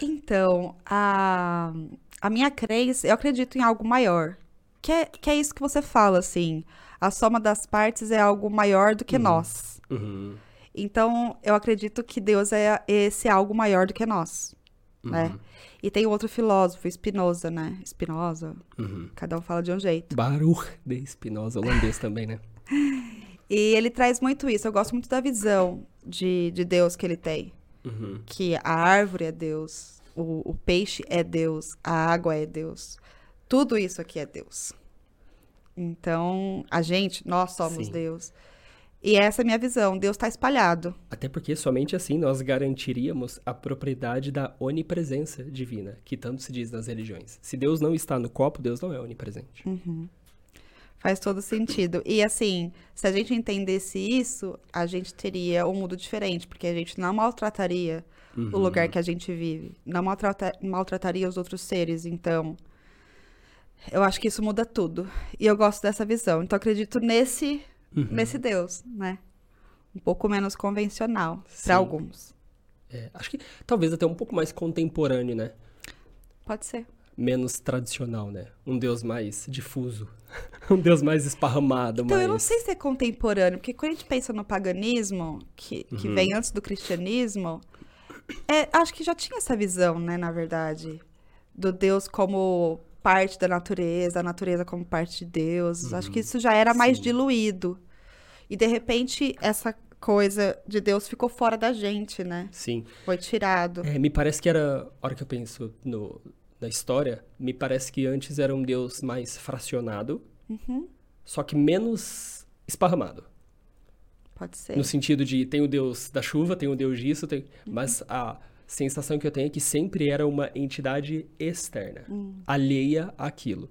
Então, a, a minha crença, eu acredito em algo maior. Que é, que é isso que você fala, assim. A soma das partes é algo maior do que Uhum. nós. Uhum. Então, eu acredito que Deus é esse algo maior do que nós, né? Uhum. E tem outro filósofo, Spinoza, né? Spinoza, Uhum. cada um fala de um jeito. Baruch de Spinoza, holandês também, né? [LAUGHS] E ele traz muito isso. Eu gosto muito da visão de, de Deus que ele tem. Uhum. Que a árvore é Deus, o, o peixe é Deus, a água é Deus. Tudo isso aqui é Deus. Então, a gente, nós somos Sim. Deus. E essa é a minha visão. Deus está espalhado. Até porque somente assim nós garantiríamos a propriedade da onipresença divina, que tanto se diz nas religiões. Se Deus não está no copo, Deus não é onipresente. Faz todo sentido. E assim, se a gente entendesse isso, a gente teria um mundo diferente, porque a gente não maltrataria o lugar que a gente vive, não maltrata- maltrataria os outros seres. Então, eu acho que isso muda tudo. E eu gosto dessa visão. Então, eu acredito nesse, Uhum. nesse Deus, né? Um pouco menos convencional para alguns. É, acho que talvez até um pouco mais contemporâneo, né? Pode ser. Menos tradicional, né? Um Deus mais difuso. [LAUGHS] um Deus mais esparramado, Então, mais... eu não sei se é contemporâneo, porque quando a gente pensa no paganismo, que, que Uhum. vem antes do cristianismo, é, acho que já tinha essa visão, né, na verdade, do Deus como parte da natureza, a natureza como parte de Deus. Acho que isso já era mais Sim. diluído. E, de repente, essa coisa de Deus ficou fora da gente, né? Sim. Foi tirado. É, me parece que era, a hora que eu penso no, na história, me parece que antes era um Deus mais fracionado, Uhum. só que menos esparramado. Pode ser. No sentido de tem o Deus da chuva, tem o Deus disso, tem... mas a sensação que eu tenho é que sempre era uma entidade externa, alheia àquilo.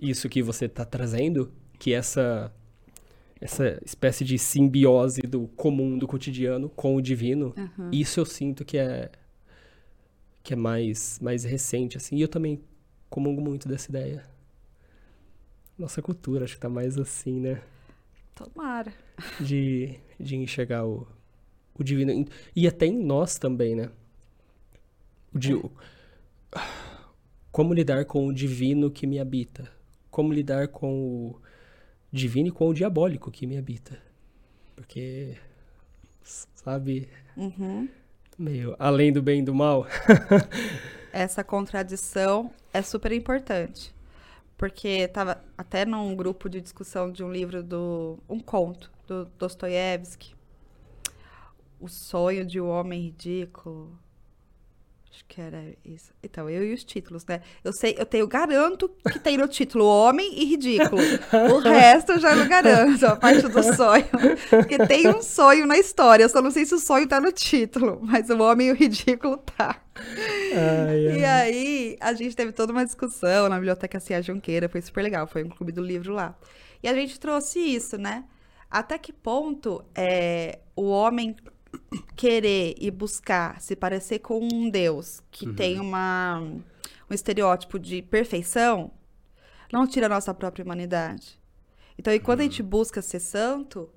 Isso que você está trazendo, que essa essa espécie de simbiose do comum, do cotidiano com o divino, isso eu sinto que é que é mais mais recente assim. E eu também comungo muito dessa ideia. Nossa cultura acho que tá mais assim, né? Tomara. de, de enxergar o, o divino. E até em nós também, né? O di- o- Como lidar com o divino que me habita? Como lidar com o divino e com o diabólico que me habita? Porque, sabe, Uhum. Meio além do bem e do mal. [LAUGHS] essa contradição é super importante. Porque tava até num grupo de discussão de um livro do um conto do Dostoiévski. O sonho de um homem ridículo. Acho que era isso. Então, eu e os títulos, né? Eu sei, eu tenho, garanto que tem no título Homem e Ridículo. O resto eu já não garanto, a parte do sonho. Porque tem um sonho na história, eu só não sei se o sonho tá no título, mas o Homem e o Ridículo tá. E aí, a gente teve toda uma discussão na Biblioteca Cia Junqueira, foi super legal, foi um clube do livro lá. E a gente trouxe isso, né? Até que ponto é, o homem querer e buscar se parecer com um Deus que tem uma, um estereótipo de perfeição não tira a nossa própria humanidade. Então, enquanto a gente busca ser santo,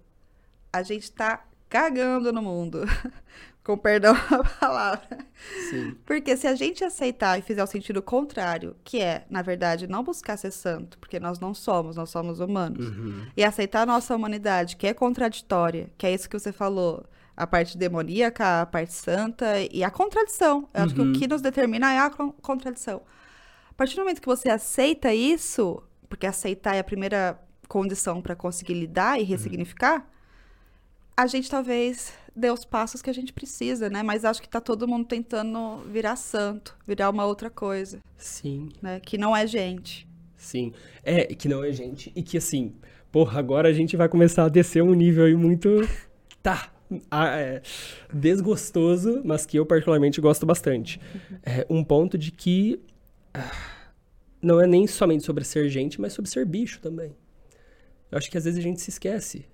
a gente tá cagando no mundo. [LAUGHS] Com perdão a palavra. Sim. Porque se a gente aceitar e fizer o sentido contrário, que é, na verdade, não buscar ser santo, porque nós não somos, nós somos humanos, Uhum. e aceitar a nossa humanidade, que é contraditória, que é isso que você falou, a parte demoníaca, a parte santa e a contradição. Eu acho que Uhum. o que nos determina é a con- contradição. A partir do momento que você aceita isso, porque aceitar é a primeira condição para conseguir lidar e ressignificar, a gente talvez dê os passos que a gente precisa, né? Mas acho que tá todo mundo tentando virar santo, virar uma outra coisa, Sim, né? Que não é gente. Sim. É, que não é gente. E que assim, porra, agora a gente vai começar a descer um nível aí muito. Tá. É, desgostoso, mas que eu particularmente gosto bastante. É um ponto de que ah, não é nem somente sobre ser gente, mas sobre ser bicho também. Eu acho que às vezes a gente se esquece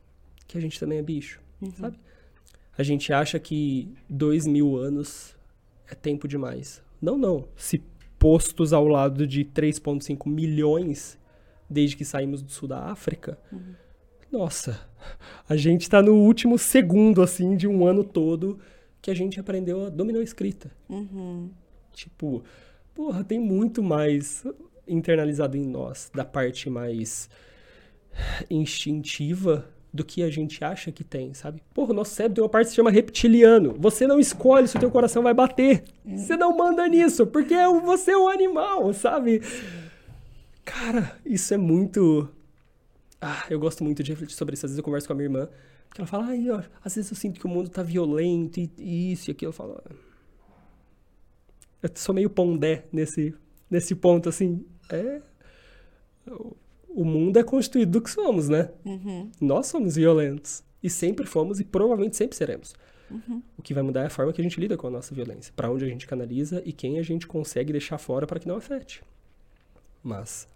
que a gente também é bicho, sabe? A gente acha que dois mil anos é tempo demais. Não, não. Se postos ao lado de 3,5 milhões desde que saímos do sul da África, nossa, a gente tá no último segundo, assim, de um ano todo que a gente aprendeu a dominar a escrita. Uhum. Tipo, porra, tem muito mais internalizado em nós, da parte mais instintiva do que a gente acha que tem, sabe? Porra, o nosso cérebro tem uma parte que se chama reptiliano. Você não escolhe se o teu coração vai bater. Você não manda nisso, porque é você é um animal, sabe? Cara, isso é muito... Ah, eu gosto muito de refletir sobre isso. Às vezes eu converso com a minha irmã, que ela fala, ai, ó, às vezes eu sinto que o mundo tá violento e, e isso e aquilo. Eu falo, "Ah, eu sou meio pondé nesse, nesse ponto, assim. É. o- mundo é constituído do que somos, né? Uhum. Nós somos violentos. E sempre fomos e provavelmente sempre seremos. O que vai mudar é a forma que a gente lida com a nossa violência. Para onde a gente canaliza e quem a gente consegue deixar fora para que não afete. Mas,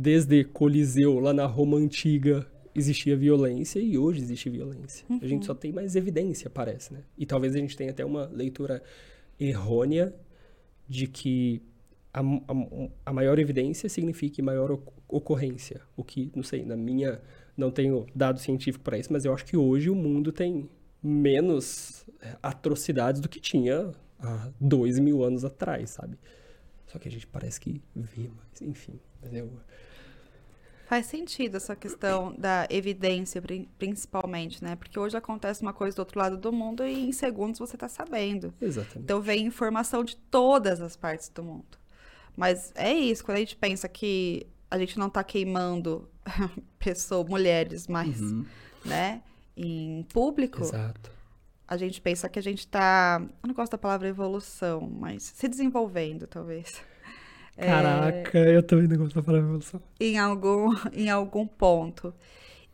desde Coliseu, lá na Roma Antiga, existia violência e hoje existe violência. A gente só tem mais evidência, parece, né? E talvez a gente tenha até uma leitura errônea de que a, a- a maior evidência signifique maior oc- ocorrência. O que, não sei, na minha. Não tenho dado científico para isso, mas eu acho que hoje o mundo tem menos atrocidades do que tinha há dois mil anos atrás, sabe? Só que a gente parece que vê mais, enfim. Mas eu. Faz sentido essa questão da evidência, pri- principalmente, né? Porque hoje acontece uma coisa do outro lado do mundo e em segundos você tá sabendo. Exatamente. Então vem informação de todas as partes do mundo. Mas é isso, quando a gente pensa que a gente não tá queimando [LAUGHS] pessoas, mulheres mais, Uhum, né? Em público, Exato. a gente pensa que a gente tá. Eu não gosto da palavra evolução, mas se desenvolvendo, talvez. É, Caraca, eu também não gosto da palavra evolução. em algum, em algum ponto.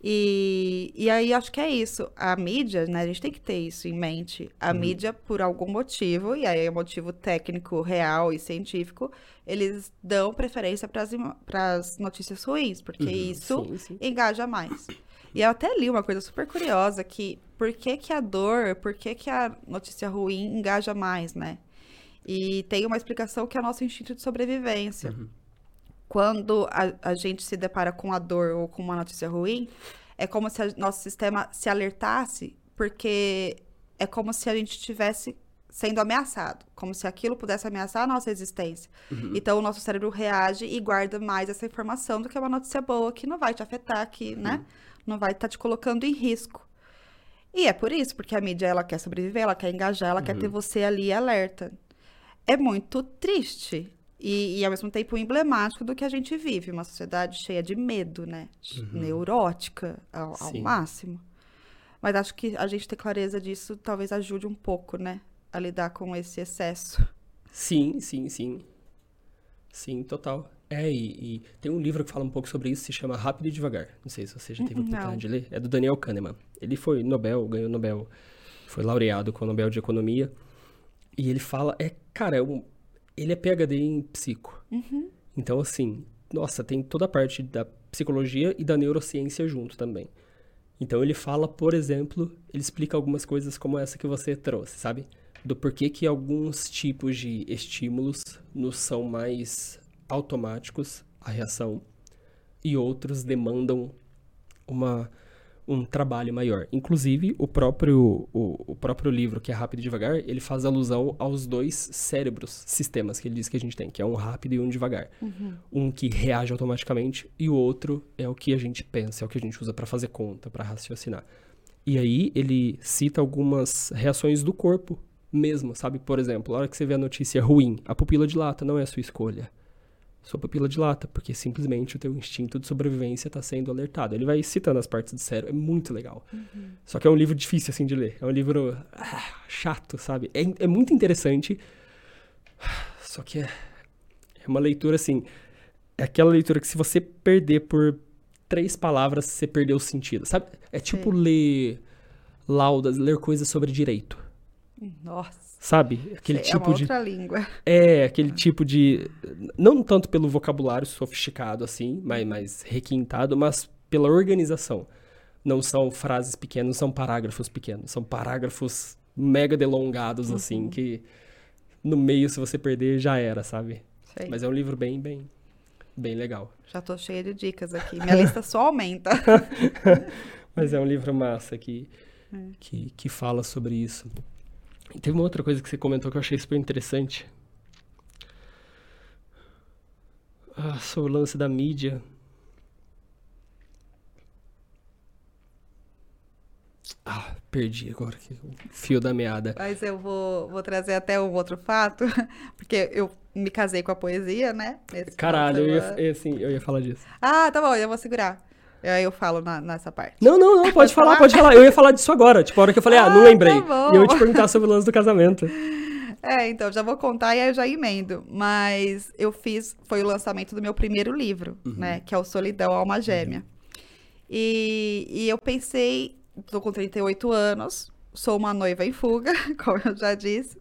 E, e aí acho que é isso. A mídia, né? A gente tem que ter isso em mente. A Uhum. mídia, por algum motivo, e aí é motivo técnico, real e científico, eles dão preferência para as notícias ruins, porque Uhum, isso sim, sim. engaja mais. E eu até li uma coisa super curiosa que por que, que a dor, por que, que a notícia ruim engaja mais, né? E tem uma explicação que é o nosso instinto de sobrevivência. Uhum. Quando a, a gente se depara com a dor ou com uma notícia ruim, é como se o nosso sistema se alertasse, porque é como se a gente estivesse sendo ameaçado, como se aquilo pudesse ameaçar a nossa existência. Então o nosso cérebro reage e guarda mais essa informação do que uma notícia boa que não vai te afetar, que, né, não vai estar te colocando em risco. E é por isso, porque a mídia ela quer sobreviver, ela quer engajar, ela quer ter você ali alerta. É muito triste e, e, ao mesmo tempo emblemático do que a gente vive, uma sociedade cheia de medo, né? Neurótica ao, ao máximo. Mas acho que a gente ter clareza disso talvez ajude um pouco, né? A lidar com esse excesso. Sim, sim, sim. Sim, total. É, e, e tem um livro que fala um pouco sobre isso, se chama Rápido e Devagar. Não sei se você já teve a Não. oportunidade de ler. É do Daniel Kahneman. Ele foi Nobel, ganhou Nobel, foi laureado com o Nobel de Economia. E ele fala, é, cara, é um- ele é PhD em psico. Então, assim, nossa, tem toda a parte da psicologia e da neurociência junto também. Então ele fala, por exemplo, ele explica algumas coisas como essa que você trouxe, sabe? Do porquê que alguns tipos de estímulos nos são mais automáticos, a reação, e outros demandam uma, um trabalho maior. Inclusive, o próprio, o, o próprio livro, que é Rápido e Devagar, ele faz alusão aos dois cérebros, sistemas que ele diz que a gente tem, que é um rápido e um devagar. Um que reage automaticamente e o outro é o que a gente pensa, é o que a gente usa para fazer conta, para raciocinar. E aí ele cita algumas reações do corpo mesmo, sabe? Por exemplo, a hora que você vê a notícia ruim, a pupila dilata, não é a sua escolha. Sua pupila dilata, porque simplesmente o teu instinto de sobrevivência está sendo alertado. Ele vai citando as partes do cérebro, é muito legal. Só que é um livro difícil, assim, de ler. É um livro ah, chato, sabe? É, é muito interessante, só que é, é uma leitura, assim... é aquela leitura que se você perder por três palavras, você perdeu o sentido, sabe? É tipo ler laudas, ler coisas sobre direito, Nossa. Sabe? Aquele é tipo uma de outra língua. [LAUGHS] é, aquele tipo de. Não tanto pelo vocabulário sofisticado, assim, mais, mais requintado, mas pela organização. Não são frases pequenas, são parágrafos pequenos. São parágrafos mega delongados, assim, que no meio, se você perder, já era, sabe? Sei. Mas é um livro bem, bem, bem legal. Já tô cheia de dicas aqui. Minha lista só aumenta. [LAUGHS] Mas é um livro massa que, É. que, que fala sobre isso. E teve uma outra coisa que você comentou que eu achei super interessante. Ah, sobre o lance da mídia. Ah, perdi agora o fio da meada. Mas eu vou, vou trazer até um outro fato, [LAUGHS] porque eu me casei com a poesia, né? Esse Caralho, eu ia, assim, eu ia falar disso. Ah, tá bom, eu vou segurar. Aí eu falo na- nessa parte. Não, não, não, pode, falar, pode falar. Eu ia falar disso agora. Tipo, a hora que eu falei, ah, não Ah, lembrei. tá. E eu ia te perguntar sobre o lance do casamento. [LAUGHS] É, então, já vou contar e aí eu já emendo. Mas eu fiz, foi o lançamento do meu primeiro livro, né? Que é o Solidão Alma Gêmea. E, e eu pensei, tô com 38 anos, sou uma noiva em fuga, [LAUGHS] como eu já disse.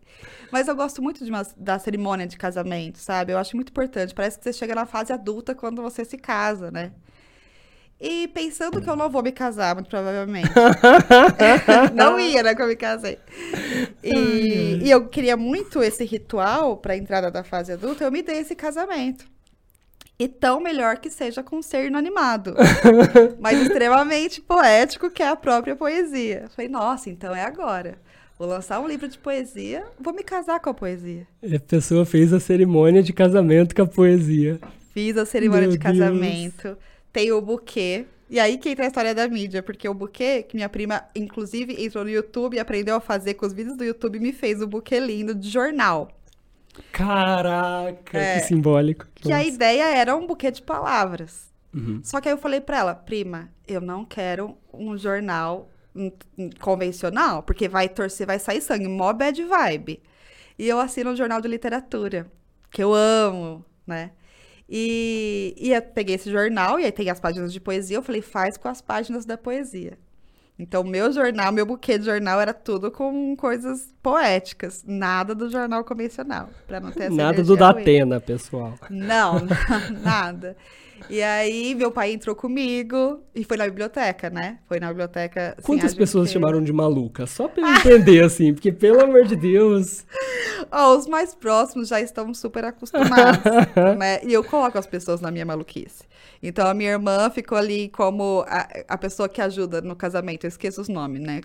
Mas eu gosto muito de uma- da cerimônia de casamento, sabe? Eu acho muito importante. Parece que você chega na fase adulta quando você se casa, né? E pensando que eu não vou me casar, muito provavelmente. [LAUGHS] não ia, né, que eu me casei. E, e eu queria muito esse ritual para a entrada da fase adulta, eu me dei esse casamento. E tão melhor que seja com um ser inanimado, [LAUGHS] mas extremamente poético, que é a própria poesia. Falei, nossa, então é agora. Vou lançar um livro de poesia, vou me casar com a poesia. E a pessoa fez a cerimônia de casamento com a poesia. Fiz a cerimônia Meu de casamento, tem o buquê. E aí que entra a história da mídia, porque o buquê, que minha prima, inclusive, entrou no YouTube e aprendeu a fazer com os vídeos do YouTube, me fez o buquê lindo de jornal. Caraca, É. que simbólico. Que a ideia era um buquê de palavras. Uhum. Só que aí eu falei pra ela, prima, eu não quero um jornal convencional, porque vai torcer, vai sair sangue, mó bad vibe. E eu assino um jornal de literatura, que eu amo, né? E, e eu peguei esse jornal, e aí tem as páginas de poesia, eu falei, faz com as páginas da poesia. Então, meu jornal, meu buquê de jornal era tudo com coisas poéticas, nada do jornal convencional, pra não ter essa Nada do. Datena, pessoal. Não, [LAUGHS] nada. E aí, meu pai entrou comigo e foi na biblioteca, né? Foi na biblioteca. assim, Quantas pessoas gente- chamaram de maluca? Só pra eu entender, assim, porque pelo amor de Deus. Ó, os mais próximos já estão super acostumados, [LAUGHS] né? E eu coloco as pessoas na minha maluquice. Então, a minha irmã ficou ali como a, a pessoa que ajuda no casamento. Eu esqueço os nomes, né?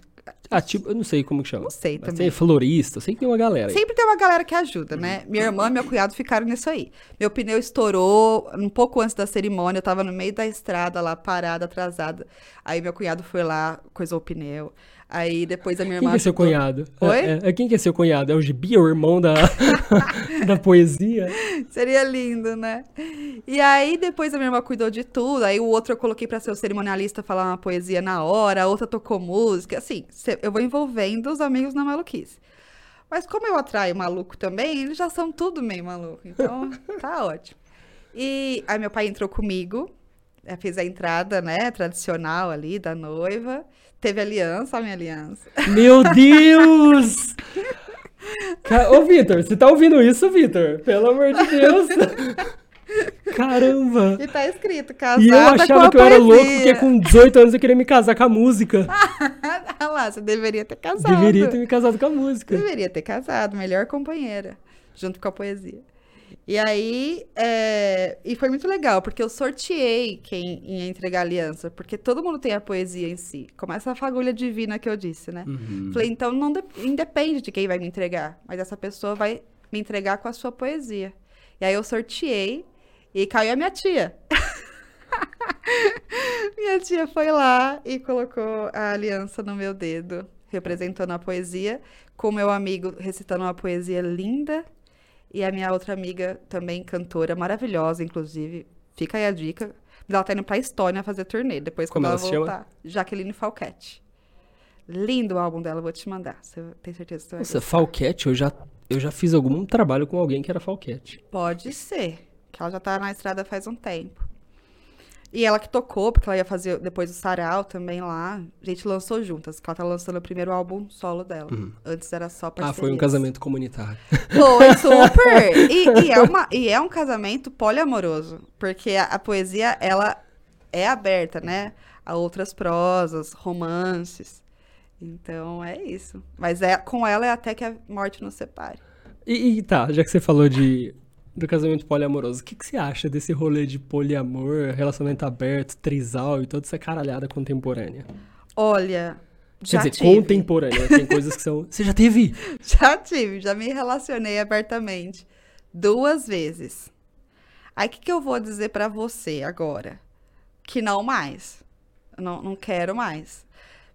Ah, tipo, eu não sei como que chama. Não sei também. tem florista, que tem uma galera aí. Sempre tem uma galera que ajuda, né? Minha irmã e meu cunhado ficaram nisso aí. Meu pneu estourou um pouco antes da cerimônia, eu tava no meio da estrada lá, parada, atrasada. Aí meu cunhado foi lá, coisou o pneu. Aí depois a minha Quem irmã. que é seu cunhado? Oi? É, é, quem que é seu cunhado? É o Gibi, o irmão da, [LAUGHS] da poesia? Seria lindo, né? E aí depois a minha irmã cuidou de tudo. Aí o outro eu coloquei pra ser o cerimonialista falar uma poesia na hora, a outra tocou música. Assim, eu vou envolvendo os amigos na maluquice. Mas como eu atraio maluco também, eles já são tudo meio maluco. Então, [LAUGHS] tá ótimo. E aí meu pai entrou comigo, eh, fez a entrada, né, tradicional ali da noiva. Teve aliança, minha aliança. [LAUGHS] Meu Deus! Ô, Vitor, você tá ouvindo isso, Vitor? Pelo amor de Deus! [LAUGHS] Caramba! E tá escrito, casada E eu achava que eu era louco porque com 18 anos eu queria me casar com a música. [LAUGHS] Ah lá, você deveria ter casado. Deveria ter me casado com a música. Deveria ter casado, melhor companheira, junto com a poesia. E aí, é, e foi muito legal, porque eu sorteei quem ia entregar a aliança, porque todo mundo tem a poesia em si, como essa fagulha divina que eu disse, né? Uhum. Falei, então não de- independe de quem vai me entregar, mas essa pessoa vai me entregar com a sua poesia. E aí eu sorteei e caiu a minha tia. [LAUGHS] minha tia foi lá e colocou a aliança no meu dedo, representando a poesia, com o meu amigo recitando uma poesia linda e a minha outra amiga também cantora maravilhosa, inclusive. Fica aí a dica. Ela tá indo pra Estônia fazer turnê, depois Como quando ela ela se chama? voltar. Jaqueline Falquete. Lindo o álbum dela, vou te mandar. Você tem certeza que você vai Nossa, gostar. Falquete, eu já, eu já fiz algum trabalho com alguém que era Falquete. Pode ser. que ela já tá na estrada faz um tempo. E ela que tocou, porque ela ia fazer depois o Sarau também lá. A gente lançou juntas, que ela tá lançando o primeiro álbum solo dela. Antes era só Ah, parcerias. foi um casamento comunitário. Foi super! [LAUGHS] E, e é uma, e é um casamento poliamoroso, porque a, a poesia, ela é aberta, né? A outras prosas, romances. Então, é isso. Mas é, com ela é até que a morte nos separe. E, e tá, já que você falou de do casamento poliamoroso, o que, que você acha desse rolê de poliamor, relacionamento aberto, trisal e toda essa caralhada contemporânea? Olha, Quer já dizer, tive. contemporânea, tem coisas que são... [LAUGHS] Você já teve? Já tive, já me relacionei abertamente. Duas vezes. Aí o que, que eu vou dizer pra você agora? Que não mais. Não, não quero mais.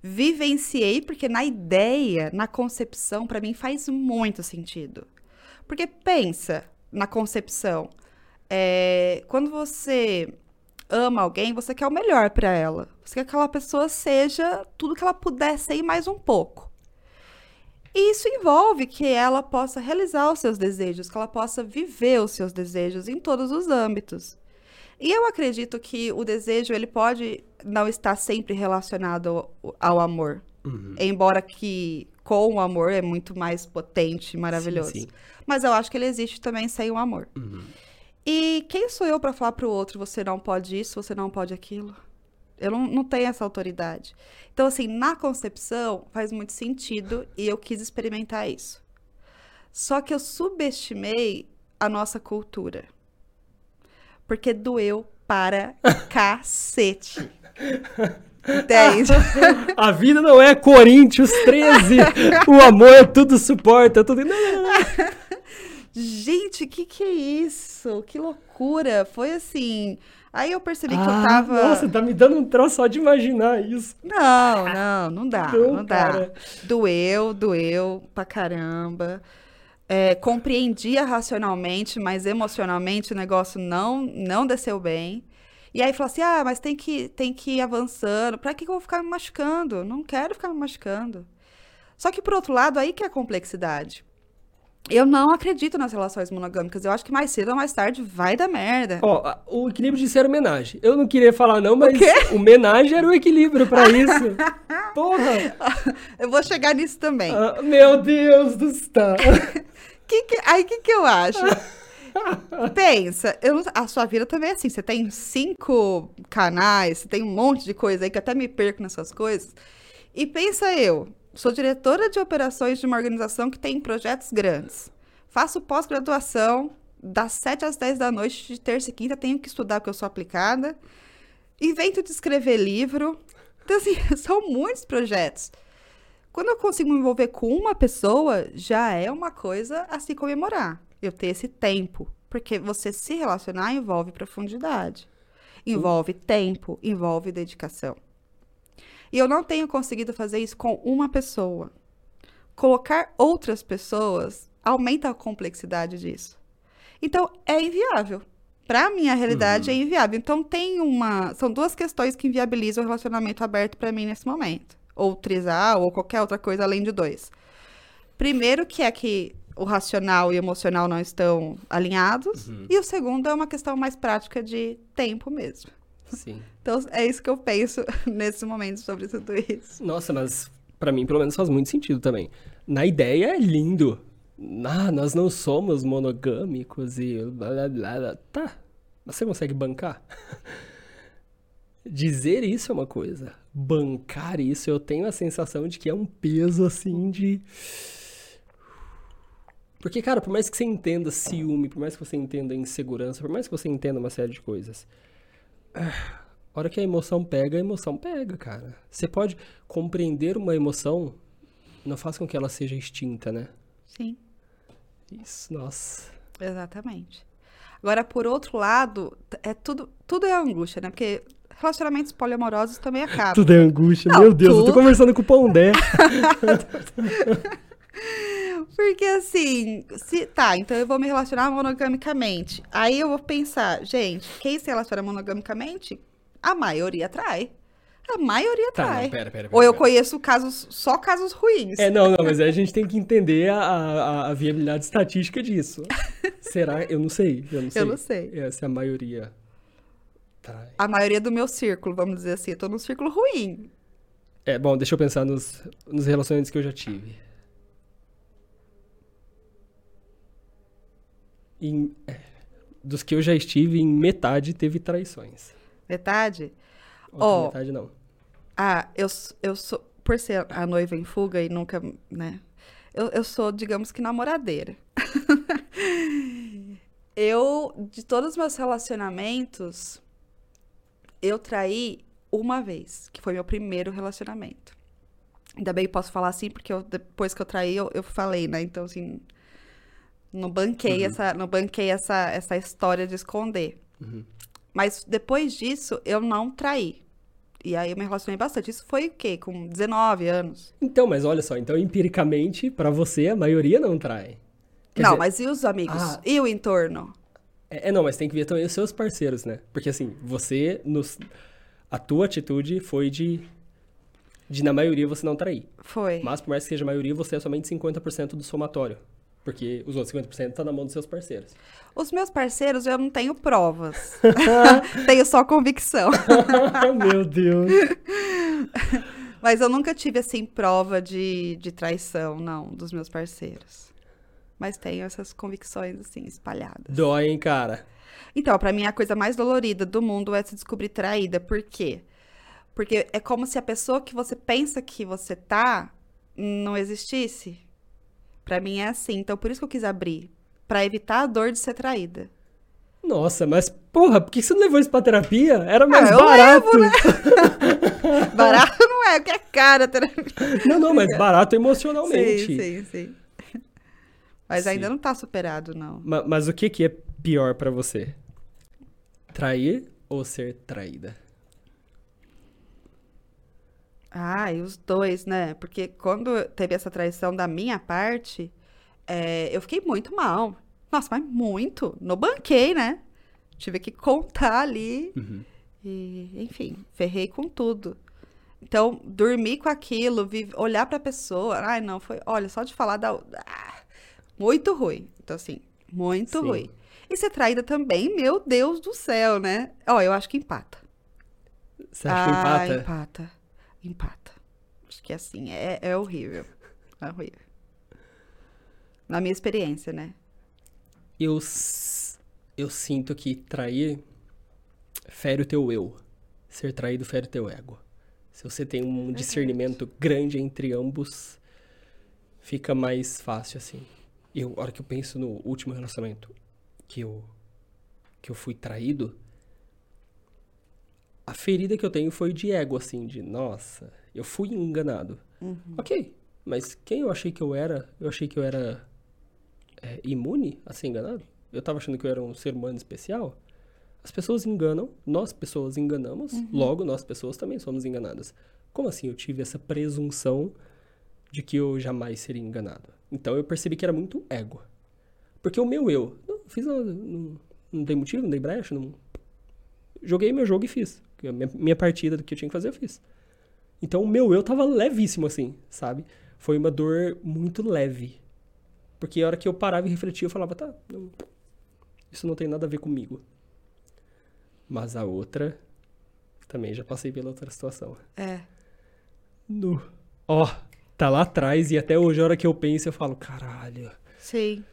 Vivenciei, porque na ideia, na concepção, pra mim faz muito sentido. Porque pensa na concepção. é, quando você ama alguém, você quer o melhor pra ela. Você quer que aquela pessoa seja tudo que ela puder ser e mais um pouco. E isso envolve que ela possa realizar os seus desejos, que ela possa viver os seus desejos em todos os âmbitos. E eu acredito que o desejo ele pode não estar sempre relacionado ao, ao amor, Uhum. embora que com o amor é muito mais potente, maravilhoso. Sim, sim. Mas eu acho que ele existe também sem o amor. Uhum. E quem sou eu para falar pro outro, você não pode isso, você não pode aquilo? Eu não, não tenho essa autoridade. Então, assim, na concepção faz muito sentido e eu quis experimentar isso. Só que eu subestimei a nossa cultura. Porque doeu para [LAUGHS] cacete. Entende? A vida não é Coríntios 13. o amor tudo suporta, tudo... Gente, que que é isso? Que loucura. Foi assim. Aí eu percebi que eu Ah, tava. Nossa, tá me dando um troço só de imaginar isso. Não, não, não dá, Não, não, dá. Doeu, doeu pra caramba. É, compreendia racionalmente, mas emocionalmente o negócio não, não desceu bem. E aí falou assim: ah, mas tem que, tem que ir avançando. Pra que eu vou ficar me machucando? Não quero ficar me machucando. Só que, por outro lado, aí que é a complexidade. Eu não acredito nas relações monogâmicas. Eu acho que mais cedo ou mais tarde vai dar merda. Ó, o equilíbrio de ser homenagem. Eu não queria falar não, mas quê? homenagem era o equilíbrio pra isso. [LAUGHS] Porra! Eu vou chegar nisso também. Ah, meu Deus do céu. [LAUGHS] Que que- aí o que, que eu acho? [LAUGHS] Pensa, a sua vida também é assim. Você tem cinco canais, você tem um monte de coisa aí que até me perco nessas coisas. E pensa eu, sou diretora de operações de uma organização que tem projetos grandes. Faço pós-graduação, das 7 às 10 da noite, de terça e quinta, tenho que estudar porque eu sou aplicada. Invento de escrever livro. Então, assim, [LAUGHS] são muitos projetos. Quando eu consigo me envolver com uma pessoa, já é uma coisa a se comemorar. Eu ter esse tempo. Porque você se relacionar envolve profundidade. Envolve tempo, envolve dedicação. E eu não tenho conseguido fazer isso com uma pessoa. Colocar outras pessoas aumenta a complexidade disso. Então, é inviável. Para minha realidade, é inviável. Então, tem uma. São duas questões que inviabilizam o relacionamento aberto para mim nesse momento. Ou trisal, ou qualquer outra coisa além de dois. Primeiro, que é que o racional e o emocional não estão alinhados. E o segundo é uma questão mais prática de tempo mesmo. Sim. [LAUGHS] Então, é isso que eu penso [LAUGHS] nesse momento sobre tudo isso. Nossa, mas pra mim pelo menos faz muito sentido também. Na ideia é lindo. Ah, nós não somos monogâmicos e blá blá blá. blá. Tá, mas você consegue bancar? [LAUGHS] Dizer isso é uma coisa. Bancar isso, eu tenho a sensação de que é um peso assim de. Porque, cara, por mais que você entenda ciúme, por mais que você entenda insegurança, por mais que você entenda uma série de coisas, a hora que a emoção pega, a emoção pega, cara. Você pode compreender uma emoção, não faz com que ela seja extinta, né? Sim. Isso, nossa. Exatamente. Agora, por outro lado, é tudo, tudo é angústia, né? Porque relacionamentos poliamorosos também acabam. [LAUGHS] Tudo é angústia, Não, meu Deus, eu tô tudo- conversando com o Pondé. [LAUGHS] [LAUGHS] Porque assim, se tá, então eu vou me relacionar monogamicamente. Aí eu vou pensar, gente, quem se relaciona monogamicamente, a maioria trai. A maioria Tá, trai. não, pera, pera, pera. Ou eu conheço casos, só casos ruins. É, não, não, mas aí a gente tem que entender a, a, a viabilidade estatística disso. [LAUGHS] Será? Eu não sei, eu não sei. Eu não sei. É, se a maioria trai. A maioria do meu círculo, vamos dizer assim. Eu tô num círculo ruim. É, bom, deixa eu pensar nos, nos relacionamentos que eu já tive. Em- dos que eu já estive, em metade teve traições. Metade? Ó. metade não. Ah, eu, eu sou. Por ser a noiva em fuga e nunca, né? Eu, eu sou, digamos que, namoradeira. [LAUGHS] eu, de todos os meus relacionamentos, eu traí uma vez, que foi meu primeiro relacionamento. Ainda bem que posso falar assim, porque eu- depois que eu traí, eu, eu falei, né? Então, assim, não banquei, essa, não banquei essa, essa história de esconder. Uhum. Mas depois disso, eu não traí. E aí eu me relacionei bastante. Isso foi o quê? Com 19 anos? Então, mas olha só, então empiricamente, pra você, a maioria não trai. Quer não, dizer, mas e os amigos? Ah. E o entorno? É, é, não, mas tem que ver também os seus parceiros, né? Porque assim, você, nos, a tua atitude foi de, de na maioria você não trair. Foi. Mas por mais que seja a maioria, você é somente 50% do somatório. Porque os outros 50% tá na mão dos seus parceiros. Os meus parceiros, eu não tenho provas. [LAUGHS] [LAUGHS] tenho só convicção. [LAUGHS] Meu Deus. Mas eu nunca tive, assim, prova de, de traição, não, dos meus parceiros. Mas tenho essas convicções, assim, espalhadas. Dói, hein, cara? Então, pra mim, a coisa mais dolorida do mundo é se descobrir traída. Por quê? Porque é como se a pessoa que você pensa que você tá não existisse. Pra mim é assim. Então, por isso que eu quis abrir. Pra evitar a dor de ser traída. Nossa, mas porra, por que você não levou isso pra terapia? Era mais eu barato. levo, né? [LAUGHS] Barato não é, porque é cara. a terapia. Não, não, mas barato emocionalmente. Sim, sim, sim. Mas Sim. ainda não tá superado, não. Ma- Mas, o que, que é pior pra você? Trair ou ser traída? Ah, e os dois, né? Porque quando teve essa traição da minha parte, é, eu fiquei muito mal. Nossa, mas muito. No banquei, né? Tive que contar ali. Uhum. E, enfim, ferrei com tudo. Então, dormir com aquilo, vi- olhar pra pessoa. Ai, não, foi. Olha, só de falar da. Ah, muito ruim. Então, assim, muito Sim. ruim. E ser traída também, meu Deus do céu, né? Ó, eu acho que empata. Você acha que Ah, empata? empata. Empata. Acho que assim, é, é horrível. É horrível. Na minha experiência, né? Eu, s- eu sinto que trair fere o teu eu. Ser traído fere o teu ego. Se você tem um discernimento grande entre ambos, fica mais fácil, assim. Eu, a hora que eu penso no último relacionamento que eu, que eu fui traído, a ferida que eu tenho foi de ego, assim, de, nossa, eu fui enganado. Ok, mas quem eu achei que eu era? Eu achei que eu era é, imune a ser enganado? Eu tava achando que eu era um ser humano especial? As pessoas enganam, nós pessoas enganamos, logo nós pessoas também somos enganadas. Como assim eu tive essa presunção de que eu jamais seria enganado? Então eu percebi que era muito ego. Porque o meu eu, não fiz nada, não, não dei motivo, não dei brecha, não... Joguei meu jogo e fiz. Minha, minha partida do que eu tinha que fazer, eu fiz. Então o meu eu tava levíssimo, assim, sabe? Foi uma dor muito leve. Porque a hora que eu parava e refletia, eu falava, tá, não- isso não tem nada a ver comigo. Mas a outra, também já passei pela outra situação. É. No. Ó, tá lá atrás e até hoje, a hora que eu penso, eu falo, caralho. Sim.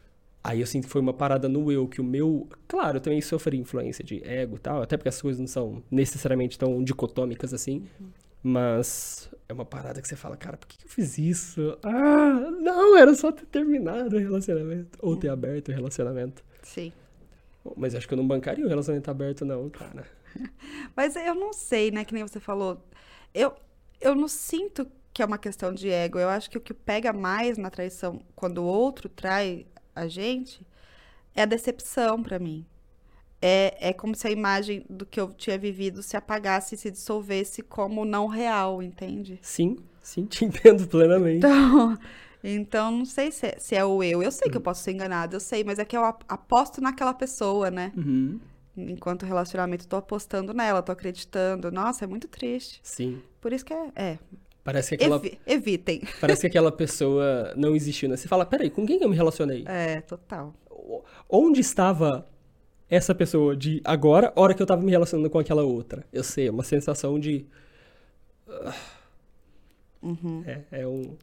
Aí eu sinto que foi uma parada no eu, que o meu. Claro, eu também sofri influência de ego e tal, até porque as coisas não são necessariamente tão dicotômicas assim. Mas é uma parada que você fala, cara, por que que eu fiz isso? Ah, não, era só ter terminado o relacionamento. Ou ter aberto o relacionamento. Sim. Mas acho que eu não bancaria o relacionamento aberto, não, cara. [LAUGHS] Mas eu não sei, né? Que nem você falou. Eu, eu não sinto que é uma questão de ego. Eu acho que o que pega mais na traição, quando o outro trai a gente, é a decepção pra mim. É, é como se a imagem do que eu tinha vivido se apagasse e se dissolvesse como não real, entende? Sim, sim, te [LAUGHS] entendo plenamente. Então, então não sei se é, se é o eu. Eu sei que eu posso ser enganada, eu sei, mas é que eu ap- aposto naquela pessoa, né? Uhum. enquanto relacionamento, tô apostando nela, tô acreditando. Nossa, é muito triste. Sim. Por isso que é. é. Parece que aquela, Evi- evitem. [LAUGHS] parece que aquela pessoa não existiu, né? Você fala, peraí, com quem eu me relacionei? É, total. Onde estava essa pessoa de agora, hora que eu tava me relacionando com aquela outra? Eu sei, é uma sensação de. Uhum. É, é um.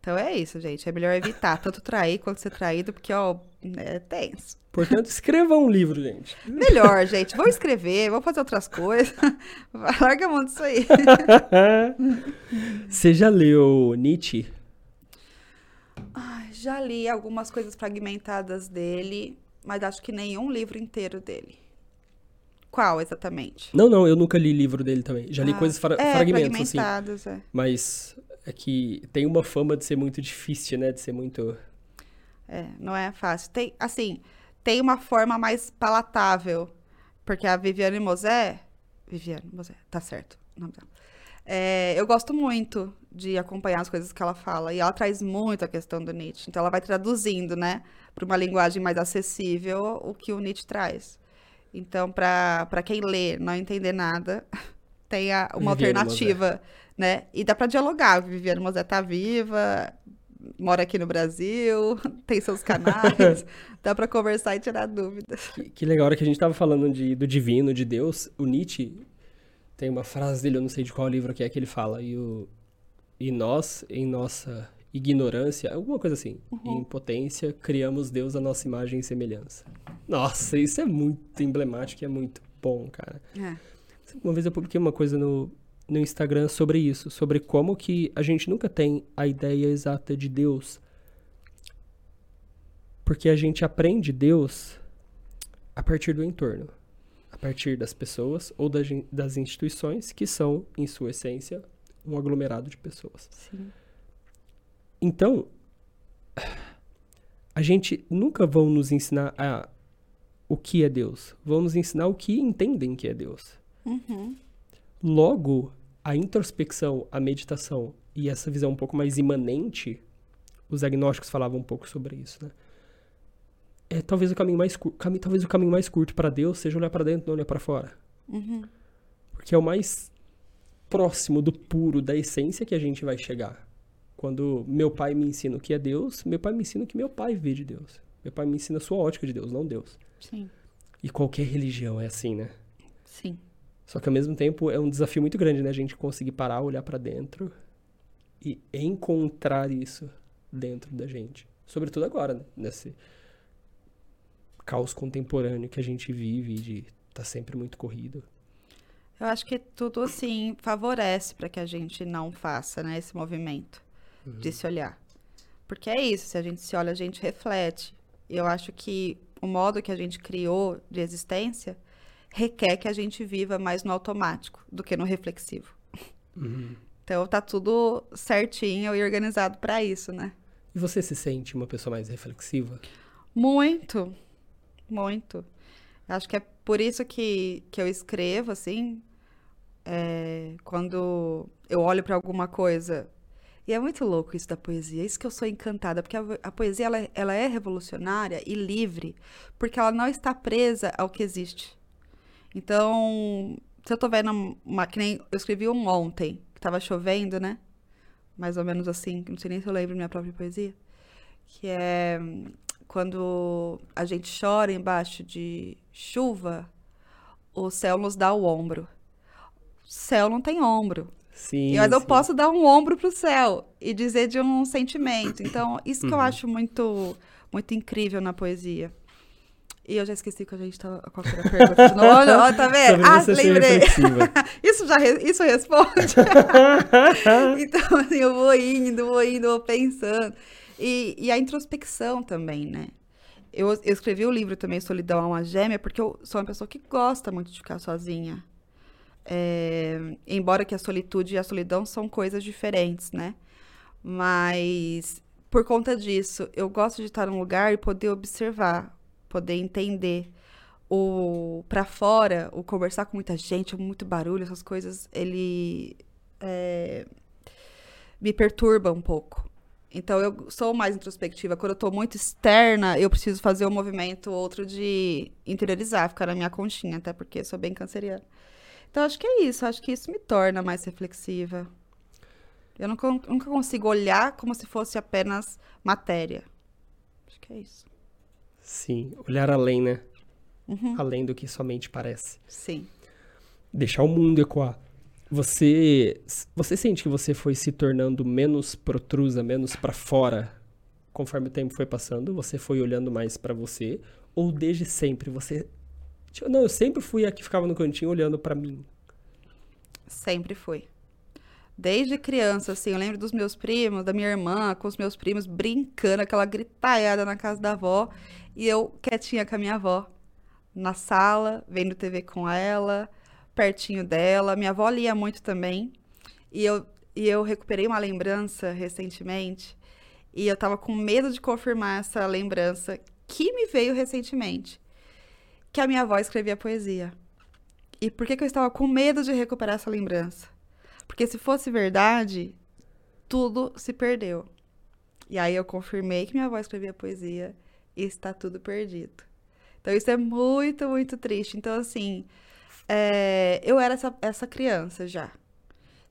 Então é isso, gente. É melhor evitar tanto trair quanto ser traído, porque, ó, é tenso. Portanto, [LAUGHS] escreva um livro, gente. Melhor, [LAUGHS] gente. Vou escrever, vou fazer outras coisas. [LAUGHS] Larga a mão disso aí. Você já leu Nietzsche? Ai, já li algumas coisas fragmentadas dele, mas acho que nenhum livro inteiro dele. Qual exatamente? Não, não, eu nunca li livro dele também. Já li Ah, coisas fra é, fragmentos, assim. é. Mas é que tem uma fama de ser muito difícil, né? De ser muito. É, não é fácil. Tem, assim, tem uma forma mais palatável, porque a Viviane Mosé, Viviane Mosé, tá certo o nome dela. É, eu gosto muito de acompanhar as coisas que ela fala, e ela traz muito a questão do Nietzsche. Então ela vai traduzindo, né, para uma linguagem mais acessível o que o Nietzsche traz. Então, para quem lê, não entender nada, [LAUGHS] tem a- uma Viviane alternativa, né? E dá para dialogar. Viviane Mosé tá viva, mora aqui no Brasil, [LAUGHS] tem seus canais, [LAUGHS] dá para conversar e tirar dúvidas. Que, que legal, a hora que a gente tava falando de, do divino, de Deus, o Nietzsche tem uma frase dele, eu não sei de qual livro que é que ele fala, e, o, e nós, em nossa ignorância, alguma coisa assim, em potência, criamos Deus à nossa imagem e semelhança. Nossa, isso é muito emblemático e é muito bom, cara. É. Uma vez eu publiquei uma coisa no, no Instagram sobre isso, sobre como que a gente nunca tem a ideia exata de Deus. Porque a gente aprende Deus a partir do entorno, a partir das pessoas ou das, das instituições que são, em sua essência, um aglomerado de pessoas. Sim. Então, a gente nunca vão nos ensinar a, o que é Deus. Vão nos ensinar o que entendem que é Deus. Uhum. Logo, a introspecção, a meditação e essa visão um pouco mais imanente, os agnósticos falavam um pouco sobre isso, né? É talvez o caminho mais curto, talvez o caminho mais curto para Deus seja olhar para dentro, não olhar para fora, Uhum. porque é o mais próximo do puro, da essência que a gente vai chegar. Quando meu pai me ensina o que é Deus, meu pai me ensina o que meu pai vê de Deus. Meu pai me ensina a sua ótica de Deus, não Deus. Sim. E qualquer religião é assim, né? Sim. Só que ao mesmo tempo é um desafio muito grande, né? A gente conseguir parar, olhar pra dentro e encontrar isso dentro da gente. Sobretudo agora, né? Nesse caos contemporâneo que a gente vive de tá sempre muito corrido. Eu acho que tudo, assim, favorece para que a gente não faça, né, esse movimento de se olhar. Porque é isso, se a gente se olha, a gente reflete. E eu acho que o modo que a gente criou de existência requer que a gente viva mais no automático do que no reflexivo. Então tá tudo certinho e organizado para isso, né? E você se sente uma pessoa mais reflexiva? Muito, muito. Acho que é por isso que, que eu escrevo, assim, é, quando eu olho para alguma coisa. E é muito louco isso da poesia, é isso que eu sou encantada, porque a, a poesia ela, é- ela é revolucionária e livre, porque ela não está presa ao que existe. Então, se eu tô vendo uma, que nem eu escrevi um ontem, que tava chovendo, né? Mais ou menos assim, não sei nem se eu lembro minha própria poesia, que é quando a gente chora embaixo de chuva, o céu nos dá o ombro. O céu não tem ombro. Sim. Mas eu sim. posso dar um ombro pro céu e dizer de um sentimento. Então, isso que eu Uhum. acho muito, muito incrível na poesia. E eu já esqueci que a gente tava. Qual que era a pergunta? de novo? Olha, tá vendo? Ah, lembrei. [LAUGHS] Isso já re- isso responde. [LAUGHS] então, assim, eu vou indo, vou indo, vou pensando. E, e a introspecção também, né? Eu, eu escrevi o livro também, Solidão é uma Gêmea, porque eu sou uma pessoa que gosta muito de ficar sozinha. É, embora que a solitude e a solidão são coisas diferentes, né? Mas por conta disso, eu gosto de estar num lugar e poder observar, poder entender. O para fora, o conversar com muita gente, muito barulho, essas coisas, ele é, me perturba um pouco. Então eu sou mais introspectiva. Quando eu tô muito externa, eu preciso fazer um movimento outro de interiorizar, ficar na minha conchinha, até porque eu sou bem canceriana. Então acho que é isso, acho que isso me torna mais reflexiva. Eu nunca, nunca consigo olhar como se fosse apenas matéria. Acho que é isso. Sim, olhar além, né? Uhum. Além do que somente parece. Sim. Deixar o mundo ecoar. Você, você sente que você foi se tornando menos protrusa, menos pra fora, conforme o tempo foi passando? Você foi olhando mais pra você? Ou desde sempre você. Tipo, Não, eu sempre fui a que ficava no cantinho olhando pra mim. Sempre fui. Desde criança, assim, eu lembro dos meus primos, da minha irmã, com os meus primos, brincando, aquela gritaiada na casa da avó, e eu quietinha com a minha avó, na sala, vendo TV com ela, pertinho dela. Minha avó lia muito também, e eu, e eu recuperei uma lembrança recentemente, e eu tava com medo de confirmar essa lembrança que me veio recentemente, que a minha avó escrevia poesia. E por que, que eu estava com medo de recuperar essa lembrança? Porque se fosse verdade, tudo se perdeu. E aí eu confirmei que minha avó escrevia poesia está tudo perdido. Então isso é muito, muito triste. Então, assim, é, eu era essa, essa criança já.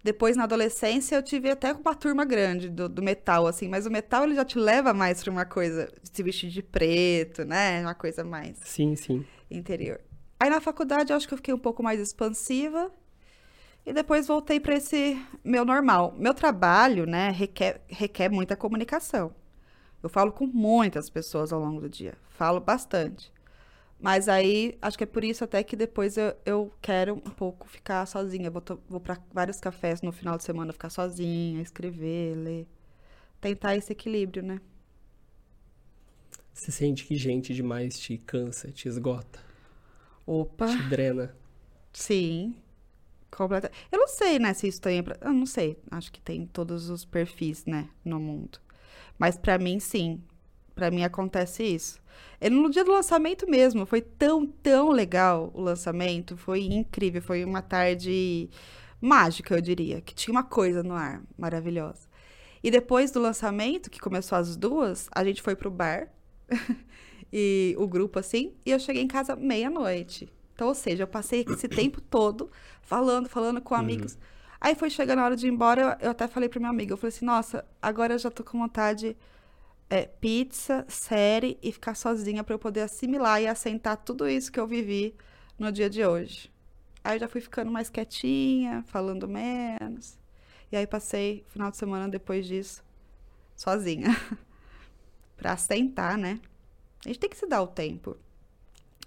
Depois, na adolescência, eu tive até uma turma grande do, do metal, assim, mas o metal ele já te leva mais para uma coisa se vestir de preto, né? Uma coisa mais Sim, sim. interior. Aí na faculdade eu acho que eu fiquei um pouco mais expansiva e depois voltei para esse meu normal. Meu trabalho, né, requer, requer muita comunicação. Eu falo com muitas pessoas ao longo do dia, falo bastante. Mas aí acho que é por isso até que depois eu, eu quero um pouco ficar sozinha. Vou, to- vou para vários cafés no final de semana ficar sozinha, escrever, ler. Tentar esse equilíbrio, né? Você sente que gente demais te cansa, te esgota, Opa! te drena. Sim. Completa. Eu não sei, né, se isso tem. Eu não sei. Acho que tem todos os perfis, né, no mundo. Mas pra mim, sim. Pra mim acontece isso. E no dia do lançamento mesmo, foi tão, tão legal o lançamento. Foi incrível. Foi uma tarde mágica, eu diria. Que tinha uma coisa no ar maravilhosa. E depois do lançamento, que começou às duas, a gente foi pro bar. [LAUGHS] e o grupo, assim. E eu cheguei em casa meia-noite. Então, ou seja, eu passei esse tempo todo falando, falando com amigos. Aí foi chegando a hora de ir embora, eu, até falei pro meu amigo, eu falei assim, nossa, agora eu já tô com vontade é, pizza, série e ficar sozinha pra eu poder assimilar e assentar tudo isso que eu vivi no dia de hoje. Aí eu já fui ficando mais quietinha, falando menos. E aí passei o final de semana depois disso sozinha. [LAUGHS] pra assentar, né? A gente tem que se dar o tempo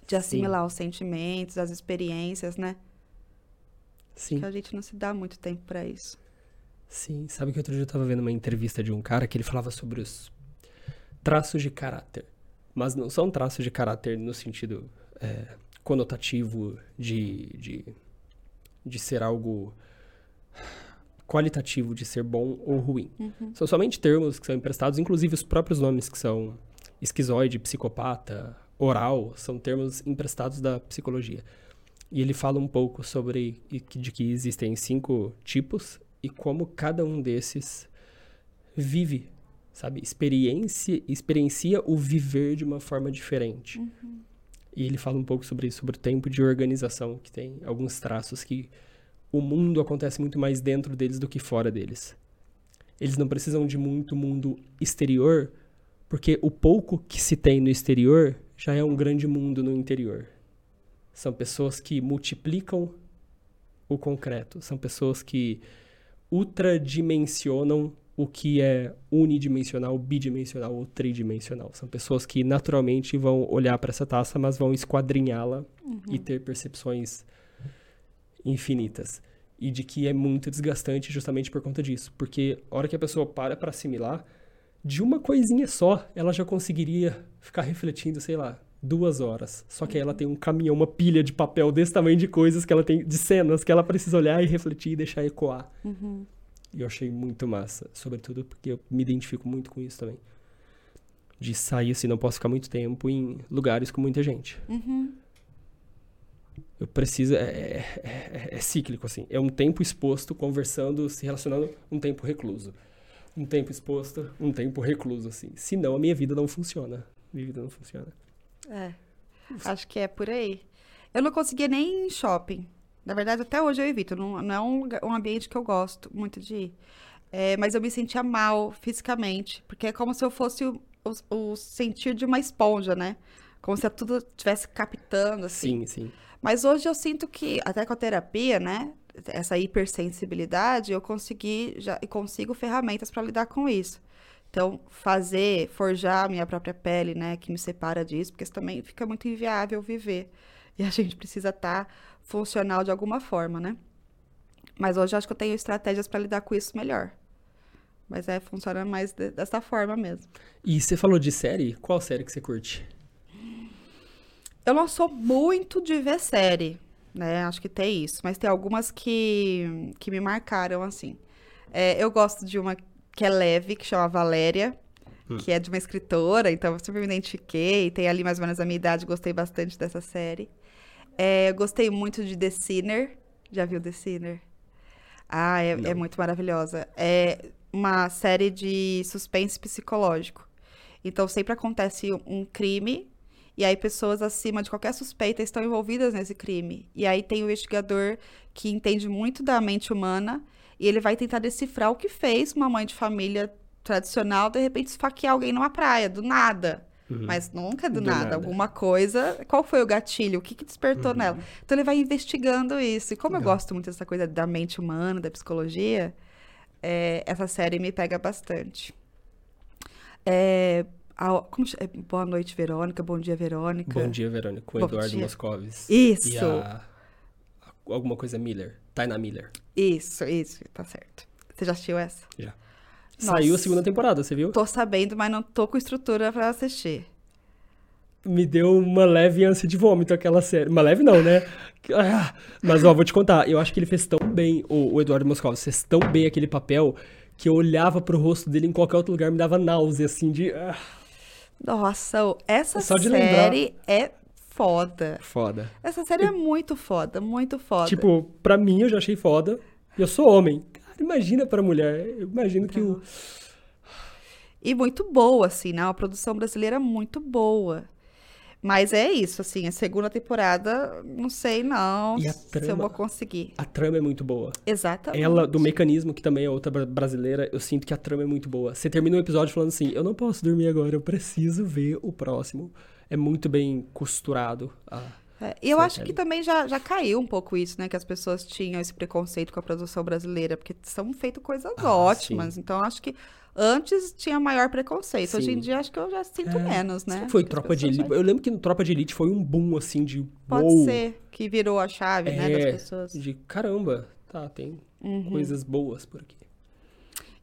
de assimilar os sentimentos, as experiências, né? Sim. Que a gente não se dá muito tempo pra isso. Sim, sabe que outro dia eu tava vendo uma entrevista de um cara que ele falava sobre os traços de caráter. Mas não são traços de caráter no sentido é, conotativo de, de, de ser algo qualitativo, de ser bom ou ruim. São somente termos que são emprestados, inclusive os próprios nomes que são esquizoide, psicopata, oral, são termos emprestados da psicologia. E ele fala um pouco sobre que- de que existem cinco tipos e como cada um desses vive, sabe? Experiência, experiencia o viver de uma forma diferente. E ele fala um pouco sobre isso, sobre o tempo de organização, que tem alguns traços que o mundo acontece muito mais dentro deles do que fora deles. Eles não precisam de muito mundo exterior, porque o pouco que se tem no exterior já é um grande mundo no interior. São pessoas que multiplicam o concreto, são pessoas que ultradimensionam o que é unidimensional, bidimensional ou tridimensional. São pessoas que naturalmente vão olhar para essa taça, mas vão esquadrinhá-la e ter percepções infinitas. E de que é muito desgastante justamente por conta disso. Porque a hora que a pessoa para para assimilar, de uma coisinha só, ela já conseguiria ficar refletindo, sei lá, duas horas. Só que aí ela tem um caminhão, uma pilha de papel desse tamanho de coisas que ela tem, de cenas que ela precisa olhar e refletir e deixar ecoar. E eu achei muito massa, sobretudo porque eu me identifico muito com isso também. De sair assim, não posso ficar muito tempo em lugares com muita gente. Eu preciso. É, é- é- é cíclico, assim. É um tempo exposto, conversando, se relacionando, um tempo recluso. um tempo exposto, um tempo recluso, assim. Senão a minha vida não funciona. Minha vida não funciona. É. Acho que é por aí. Eu não conseguia nem ir em shopping. Na verdade, até hoje eu evito. Não, não é um, lugar- um ambiente que eu gosto muito de ir. É, mas eu me sentia mal fisicamente. Porque é como se eu fosse o, o, o sentir de uma esponja, né? Como se tudo estivesse captando, assim. Sim, sim. Mas hoje eu sinto que, até com a terapia, né? Essa hipersensibilidade, eu consegui já, e consigo ferramentas para lidar com isso. Então, fazer, forjar a minha própria pele, né? Que me separa disso, porque isso também fica muito inviável viver. E a gente precisa estar funcional de alguma forma, né? Mas hoje eu acho que eu tenho estratégias para lidar com isso melhor. Mas é, funciona mais de- dessa forma mesmo. E você falou de série? Qual série que você curte? Eu não sou muito de ver série, né? Acho que tem isso. Mas tem algumas que, que me marcaram, assim. É, eu gosto de uma que é leve, que chama Valéria, que é de uma escritora, então eu super me identifiquei. Tem ali mais ou menos a minha idade, gostei bastante dessa série. É, eu gostei muito de The Sinner. Já viu The Sinner? Ah, é, é muito maravilhosa. É uma série de suspense psicológico. Então sempre acontece um crime e aí pessoas acima de qualquer suspeita estão envolvidas nesse crime. E aí tem o investigador que entende muito da mente humana e ele vai tentar decifrar o que fez uma mãe de família tradicional de repente esfaquear alguém numa praia, do nada. Mas nunca do, Do nada. nada. Alguma coisa. Qual foi o gatilho? O que, que despertou nela? Então ele vai investigando isso. E como eu Legal. gosto muito dessa coisa da mente humana, da psicologia, é, essa série me pega bastante. É, a- como é, Boa noite, Verônica. Bom dia, Verônica. Bom dia, Verônica, com Bom Eduardo dia. Moscovis. Isso. E a... Alguma coisa Miller. Taina Miller. Isso, isso, tá certo. Você já assistiu essa? Já. Nossa. Saiu a segunda temporada, você viu? Tô sabendo, mas não tô com estrutura pra assistir. Me deu uma leve ânsia de vômito aquela série. Uma leve não, né? [LAUGHS] Ah, Mas, ó, vou te contar. Eu acho que ele fez tão bem, o, o Eduardo Moscovis fez tão bem aquele papel que eu olhava pro rosto dele em qualquer outro lugar me dava náusea, assim, de... ah, Nossa, essa série é foda. foda. Essa série é muito foda, muito foda. Tipo, pra mim eu já achei foda. E eu sou homem. Cara, imagina pra mulher. Eu imagino que o... E muito boa, assim, né? Uma produção brasileira muito boa. Mas é isso, assim, a segunda temporada, não sei não E a se eu trama? vou conseguir. A trama é muito boa. Exatamente. Ela, do mecanismo, que também é outra bra- brasileira, eu sinto que a trama é muito boa. Você termina um episódio falando assim, eu não posso dormir agora, eu preciso ver o próximo. É muito bem costurado. Ah, É, e eu acho que também já, já caiu um pouco isso, né? Que as pessoas tinham esse preconceito com a produção brasileira, porque são feitas coisas Ah, ótimas. Então, acho que antes tinha maior preconceito. Hoje Sim. em dia, acho que eu já sinto É, menos, né? Foi Tropa de Elite. já- Eu lembro que no Tropa de Elite foi um boom, assim, de Pode uou, ser que virou a chave, né, das É, pessoas. de caramba, tá, tem Uhum. coisas boas por aqui.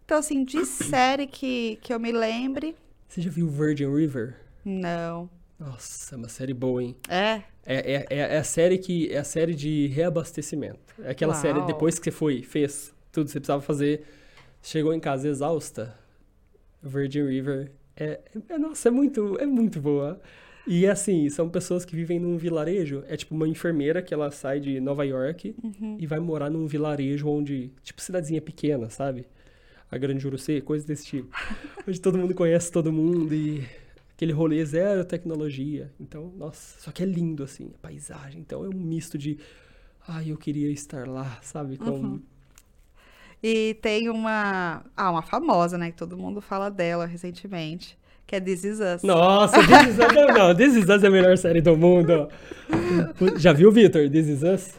Então, assim, de série que, que eu me lembre, Você já viu Virgin River? não. Nossa, é uma série boa, hein? É, É, é, é, é a série que é a série de reabastecimento. É aquela Uau. série depois que você foi, fez tudo que você precisava fazer, chegou em casa exausta. Virgin River é, é- nossa, é muito, é muito boa. E assim, são pessoas que vivem num vilarejo. É tipo uma enfermeira que ela sai de Nova York Uhum. e vai morar num vilarejo onde, tipo cidadezinha pequena, sabe? A Grande Jurucê, coisa desse tipo. [LAUGHS] onde todo mundo conhece todo mundo e aquele rolê zero tecnologia. Então, nossa, só que é lindo assim, a paisagem. Então é um misto de ai, eu queria estar lá, sabe? Com Uhum. E tem uma. Ah, uma famosa, né? Que todo mundo fala dela recentemente. Que é This Is Us. Nossa, This Is Us, é- não, This Is Us é a melhor série do mundo. [LAUGHS] Já viu, Vitor? This Is Us?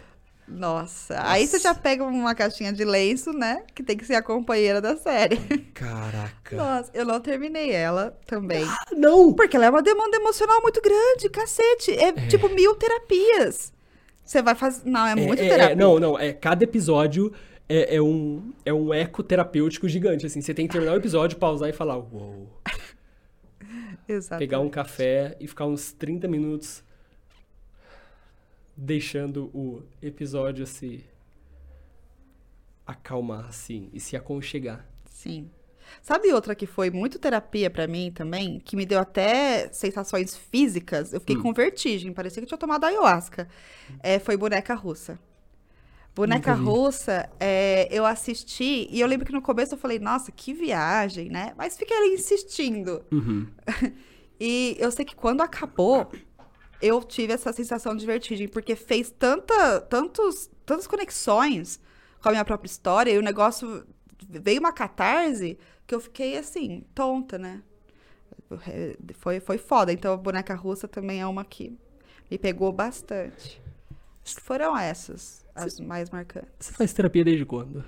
Nossa. Aí você já pega uma caixinha de lenço, né? Que tem que ser a companheira da série. Caraca. Nossa, eu não terminei ela também. Ah, não! Porque ela é uma demanda emocional muito grande, cacete. É, tipo mil terapias. Você vai fazer. Não, é muito É, é, terapia. é, não, não, é cada episódio é, é um é um eco terapêutico gigante, assim, você tem que terminar o episódio, pausar e falar, uou, [LAUGHS] Exato. pegar um café e ficar uns 30 minutos deixando o episódio se acalmar, assim, e se aconchegar. Sim. Sabe outra que foi muito terapia pra mim também, que me deu até sensações físicas? Eu fiquei Hum. com vertigem, parecia que eu tinha tomado ayahuasca. É, foi boneca russa. Boneca vi. russa, é, eu assisti e eu lembro que no começo eu falei, nossa, que viagem, né? Mas fiquei ali insistindo. Uhum. [LAUGHS] E eu sei que quando acabou, eu tive essa sensação de vertigem, porque fez tanta, tantos, tantas conexões com a minha própria história, e o negócio veio uma catarse que eu fiquei assim, tonta, né? Foi, foi foda. Então a boneca russa também é uma que me pegou bastante. Acho que foram essas as mais marcantes. Você faz terapia desde quando?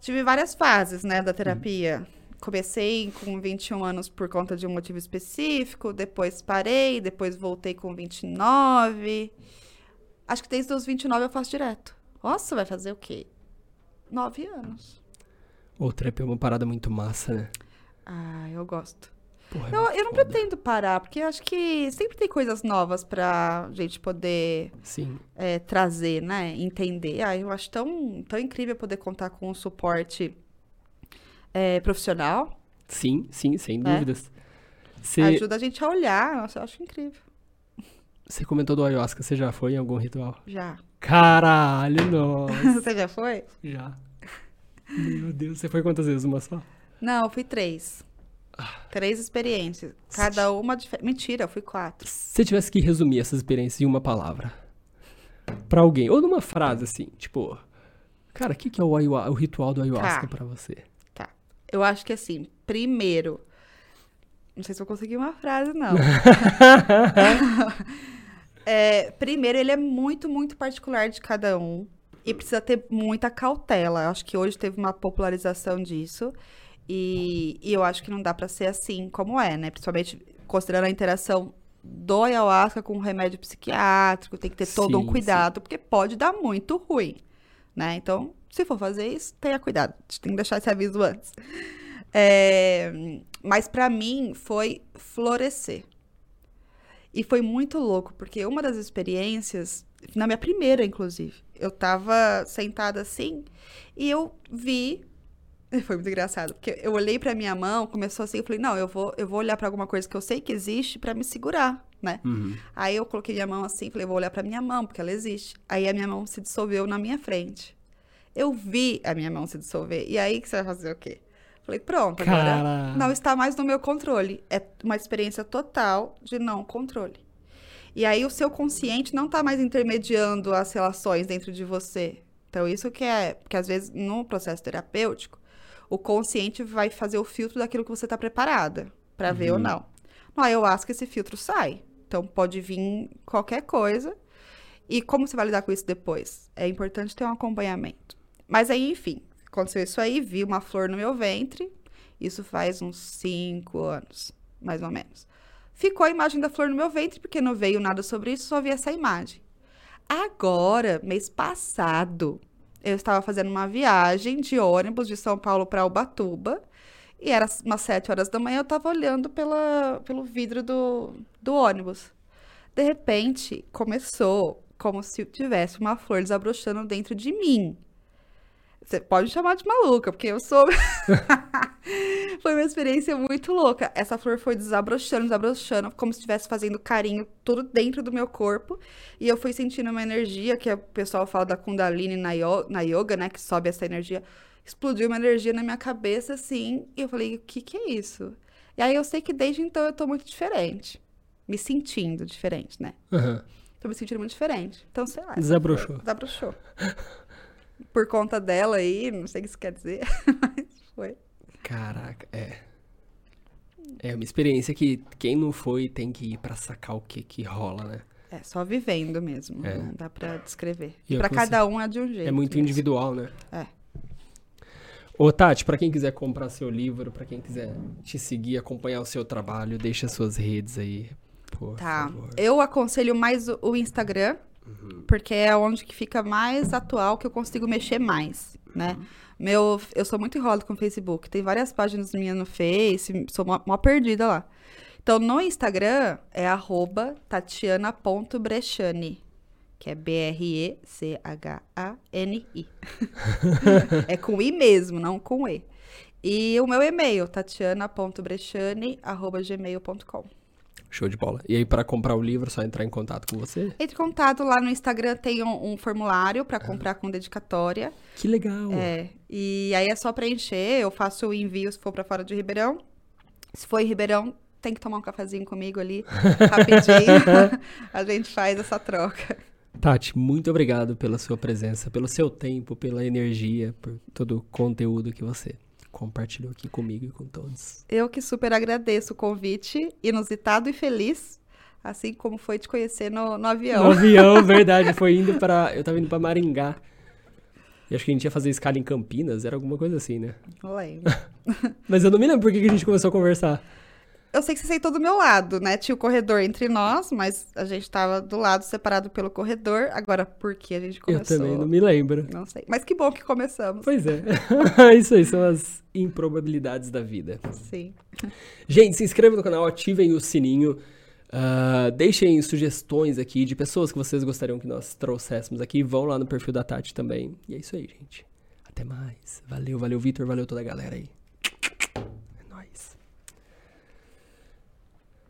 Tive várias fases, né, da terapia. Comecei com 21 anos por conta de um motivo específico, depois parei, depois voltei com 29. Acho que desde os 29 eu faço direto. Nossa, vai fazer o quê? Nove anos. Ô, terapia é uma parada muito massa, né? Ah, eu gosto. Porra, é Eu, muito eu não foda. pretendo parar, porque eu acho que sempre tem coisas novas pra gente poder Sim. é, trazer, né? Entender. Ah, eu acho tão, tão incrível poder contar com um suporte é, profissional. Sim, sim, sem É. dúvidas. Você Ajuda a gente a olhar. Nossa, eu acho incrível. você comentou do ayahuasca, você já foi em algum ritual? Já. Caralho, [LAUGHS] nossa. Você já foi? já. Meu Deus, você foi quantas vezes? Uma só? Não, eu fui três. Três experiências. Cada uma diferente. Mentira, eu fui quatro. Se você tivesse que resumir essas experiências em uma palavra pra alguém, ou numa frase assim, tipo, cara, o que, que é o, o ritual do ayahuasca Tá. pra você? Eu acho que assim, primeiro. Não sei se eu consegui uma frase, não. [LAUGHS] É, primeiro, ele é muito, muito particular de cada um. E precisa ter muita cautela. Eu acho que hoje teve uma popularização disso. E, e eu acho que não dá pra ser assim como é, né? Principalmente considerando a interação do ayahuasca com o remédio psiquiátrico. Tem que ter todo Sim, um sim. cuidado, porque pode dar muito ruim, né? Então, se for fazer isso, tenha cuidado. A gente tem que deixar esse aviso antes. É, mas pra mim foi florescer. E foi muito louco, porque uma das experiências, na minha primeira, inclusive, eu tava sentada assim e eu vi. [LAUGHS] Foi muito engraçado, porque eu olhei pra minha mão, começou assim, eu falei, não, eu vou, eu vou olhar pra alguma coisa que eu sei que existe pra me segurar, né? Uhum. Aí eu coloquei minha mão assim, falei, vou olhar pra minha mão, porque ela existe. Aí a minha mão se dissolveu na minha frente. Eu vi a minha mão se dissolver. E aí que você vai fazer o quê? Falei, pronto, agora Cara. não está mais no meu controle. É uma experiência total de não controle. E aí o seu consciente não está mais intermediando as relações dentro de você. Então isso que é, porque às vezes no processo terapêutico, o consciente vai fazer o filtro daquilo que você está preparada para ver ou não. No ayahuasca esse filtro sai. Então pode vir qualquer coisa. E como você vai lidar com isso depois? É importante ter um acompanhamento. Mas aí, enfim, aconteceu isso aí, vi uma flor no meu ventre. Isso faz uns cinco anos, mais ou menos. Ficou a imagem da flor no meu ventre, porque não veio nada sobre isso, só vi essa imagem. Agora, mês passado, eu estava fazendo uma viagem de ônibus de São Paulo para Ubatuba. E era umas sete horas da manhã, eu estava olhando pela, pelo vidro do, do ônibus. De repente, começou como se tivesse uma flor desabrochando dentro de mim. Você pode me chamar de maluca, porque eu sou. [LAUGHS] foi uma experiência muito louca. Essa flor foi desabrochando, desabrochando, como se estivesse fazendo carinho tudo dentro do meu corpo. E eu fui sentindo uma energia, que o pessoal fala da Kundalini na, yo- na yoga, né? Que sobe essa energia. Explodiu uma energia na minha cabeça, assim. E eu falei, o que que é isso? E aí eu sei que desde então eu tô muito diferente. Me sentindo diferente, né? Aham. Tô me sentindo muito diferente. Então, sei lá. Desabrochou. Desabrochou. Por conta dela aí, não sei o que isso quer dizer, [LAUGHS] mas foi. Caraca, é. É uma experiência que quem não foi tem que ir pra sacar o que que rola, né? É, só vivendo mesmo. É. Não dá pra descrever. E consigo- cada um é de um jeito. É muito mesmo. individual, né? É. Ô, Tati, pra quem quiser comprar seu livro, pra quem quiser te seguir, acompanhar o seu trabalho, deixa suas redes aí, por Tá. favor. Eu aconselho mais o Instagram, Uhum. porque é onde que fica mais atual, que eu consigo mexer mais, né? Uhum. Meu, eu sou muito enrolada com o Facebook. Tem várias páginas minhas no Face, sou mó, mó perdida lá. Então, no Instagram é arroba tatiana.brechani, que é B-R-E-C-H-A-N-I. [LAUGHS] é com I mesmo, não com E. E o meu e-mail, tatiana.brechani.gmail.com. Show de bola. E aí, para comprar o livro, é só entrar em contato com você? Entre em contato lá no Instagram, tem um, um formulário para comprar com dedicatória. Que legal. É, e aí é só preencher, eu faço o envio se for para fora de Ribeirão. Se for em Ribeirão, tem que tomar um cafezinho comigo ali, [LAUGHS] rapidinho. a gente faz essa troca. Tati, muito obrigado pela sua presença, pelo seu tempo, pela energia, por todo o conteúdo que você compartilhou aqui comigo e com todos. Eu que super agradeço o convite, inusitado e feliz, assim como foi te conhecer no, no avião. No avião, [LAUGHS] verdade, foi indo para, eu tava indo para Maringá. E acho que a gente ia fazer escala em Campinas, era alguma coisa assim, né? Não lembro. [LAUGHS] Mas eu não me lembro por que que a gente começou a conversar. Eu sei que você sentou do meu lado, né? Tinha o corredor entre nós, mas a gente tava do lado, separado pelo corredor. Agora, por que a gente começou? Eu também não me lembro. Não sei. Mas que bom que começamos. Pois é. [LAUGHS] Isso aí são as improbabilidades da vida. Sim. Gente, se inscrevam no canal, ativem o sininho. ah, deixem sugestões aqui de pessoas que vocês gostariam que nós trouxéssemos aqui. Vão lá no perfil da Tati também. E é isso aí, gente. Até mais. Valeu, valeu, Vitor. Valeu toda a galera aí.